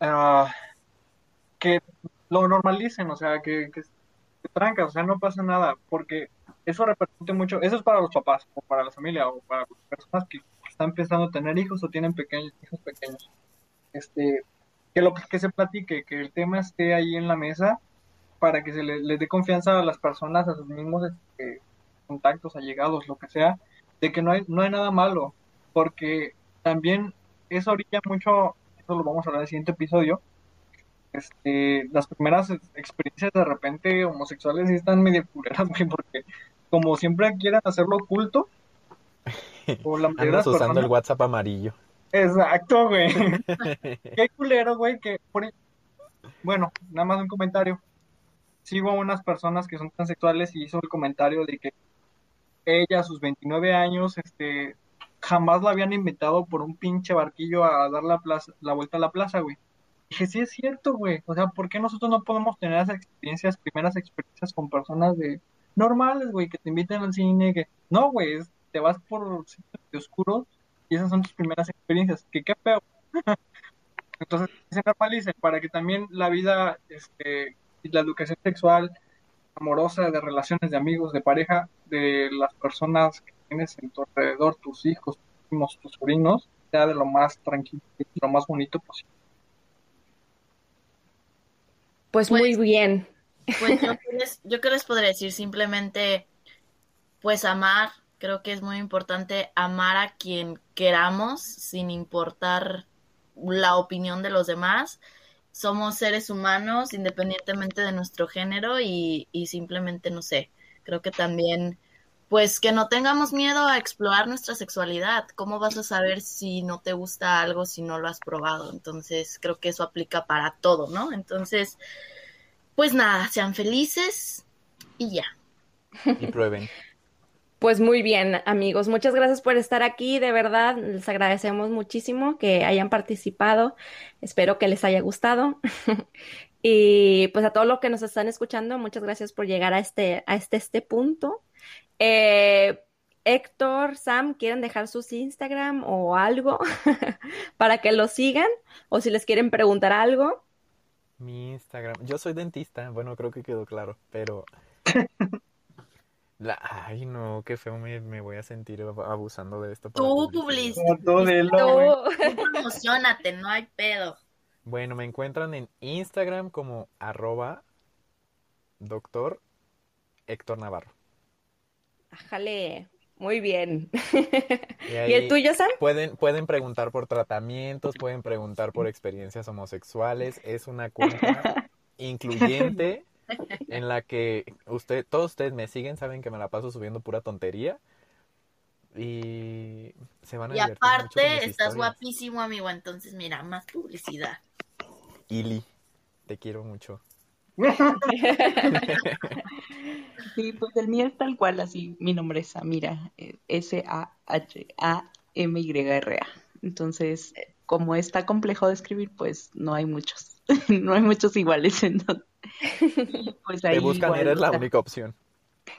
Ah, que lo normalicen, o sea, que, que, tranca, o sea, no pasa nada, porque eso repercute mucho, eso es para los papás, o para la familia, o para las personas que, que están empezando a tener hijos o tienen pequeños, hijos pequeños. Este, que lo que se platique, que el tema esté ahí en la mesa para que se le, dé confianza a las personas, a sus mismos este, contactos, allegados, lo que sea, de que no hay, no hay nada malo, porque también eso orilla mucho, eso lo vamos a hablar en el siguiente episodio, este, las primeras experiencias de repente homosexuales están medio culeras, porque como siempre quieren hacerlo oculto, o la Andas usando el WhatsApp amarillo. Exacto, güey. Qué culero, güey, que Bueno, nada más un comentario. Sigo a unas personas que son transexuales y hizo el comentario de que ella a sus 29 años, este, jamás la habían invitado por un pinche barquillo a dar la, plaza, la vuelta a la plaza, güey. Dije, sí es cierto, güey. O sea, ¿por qué nosotros no podemos tener esas experiencias, primeras experiencias con personas de normales, güey, que te inviten al cine? Que... No, güey, te vas por sitios oscuros y esas son tus primeras experiencias, que qué feo. Entonces, se normalicen para que también la vida este, y la educación sexual amorosa, de relaciones de amigos, de pareja, de las personas que tienes en tu alrededor, tus hijos, tus primos, tus sobrinos, sea de lo más tranquilo y lo más bonito posible. Pues, muy pues, bien. Pues yo, yo que les podría decir simplemente, pues amar Creo que es muy importante amar a quien queramos sin importar la opinión de los demás. somos seres humanos independientemente de nuestro género y, y simplemente, no sé, creo que también pues que no tengamos miedo a explorar nuestra sexualidad. ¿Cómo vas a saber si no te gusta algo si no lo has probado? Entonces, creo que eso aplica para todo, ¿no? Entonces, pues nada, sean felices y ya. Y prueben. Pues muy bien, amigos. Muchas gracias por estar aquí. De verdad, les agradecemos muchísimo que hayan participado. Espero que les haya gustado. y pues a todos los que nos están escuchando, muchas gracias por llegar a este, a este, este punto. Eh, Héctor, Sam, ¿quieren dejar sus Instagram o algo para que los sigan? O si les quieren preguntar algo. Mi Instagram. Yo soy dentista, bueno, creo que quedó claro, pero... La... Ay, no, qué feo me, me voy a sentir abusando de esto. Tú, publicidad. public, Todo de lo, güey. Tú. emocionate, no hay pedo. Bueno, me encuentran en Instagram como arroba doctor Héctor Navarro. Ájale, muy bien. Y ¿Y el tuyo, Sam? Pueden, pueden preguntar por tratamientos, pueden preguntar por experiencias homosexuales. Es una cuenta incluyente en la que usted, todos ustedes me siguen, saben que me la paso subiendo pura tontería. Y se van a Y aparte, estás historias. guapísimo, amigo. Entonces, mira, más publicidad. Ili, te quiero mucho. Sí, pues el mío es tal cual, así, mi nombre es Samira, eh, S-A-H-A-M-Y-R-A. Entonces, como está complejo de escribir, pues no hay muchos, no hay muchos iguales, entonces, pues Te ahí buscan, igual, eres la única opción.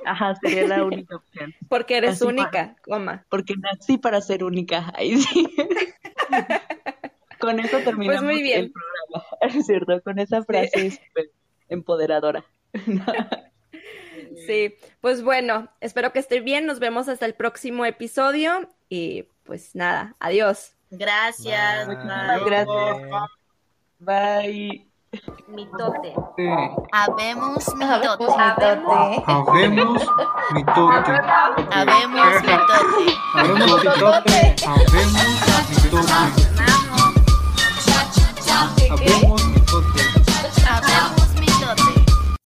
Ajá, sería la única opción, Porque eres Así única, coma. porque nací para ser única, ahí sí. Con eso terminamos Pues muy bien. el programa, ¿es cierto? Con esa frase súper empoderadora. Sí, pues bueno, espero que estén bien. Nos vemos hasta el próximo episodio y pues nada, adiós. Gracias. Bye. gracias. Bye. Mitote. Habemos Habemos mitote. Habemos mitote. Habemos mitote. Habemos mitote. Habemos mitote. Habemos mitote.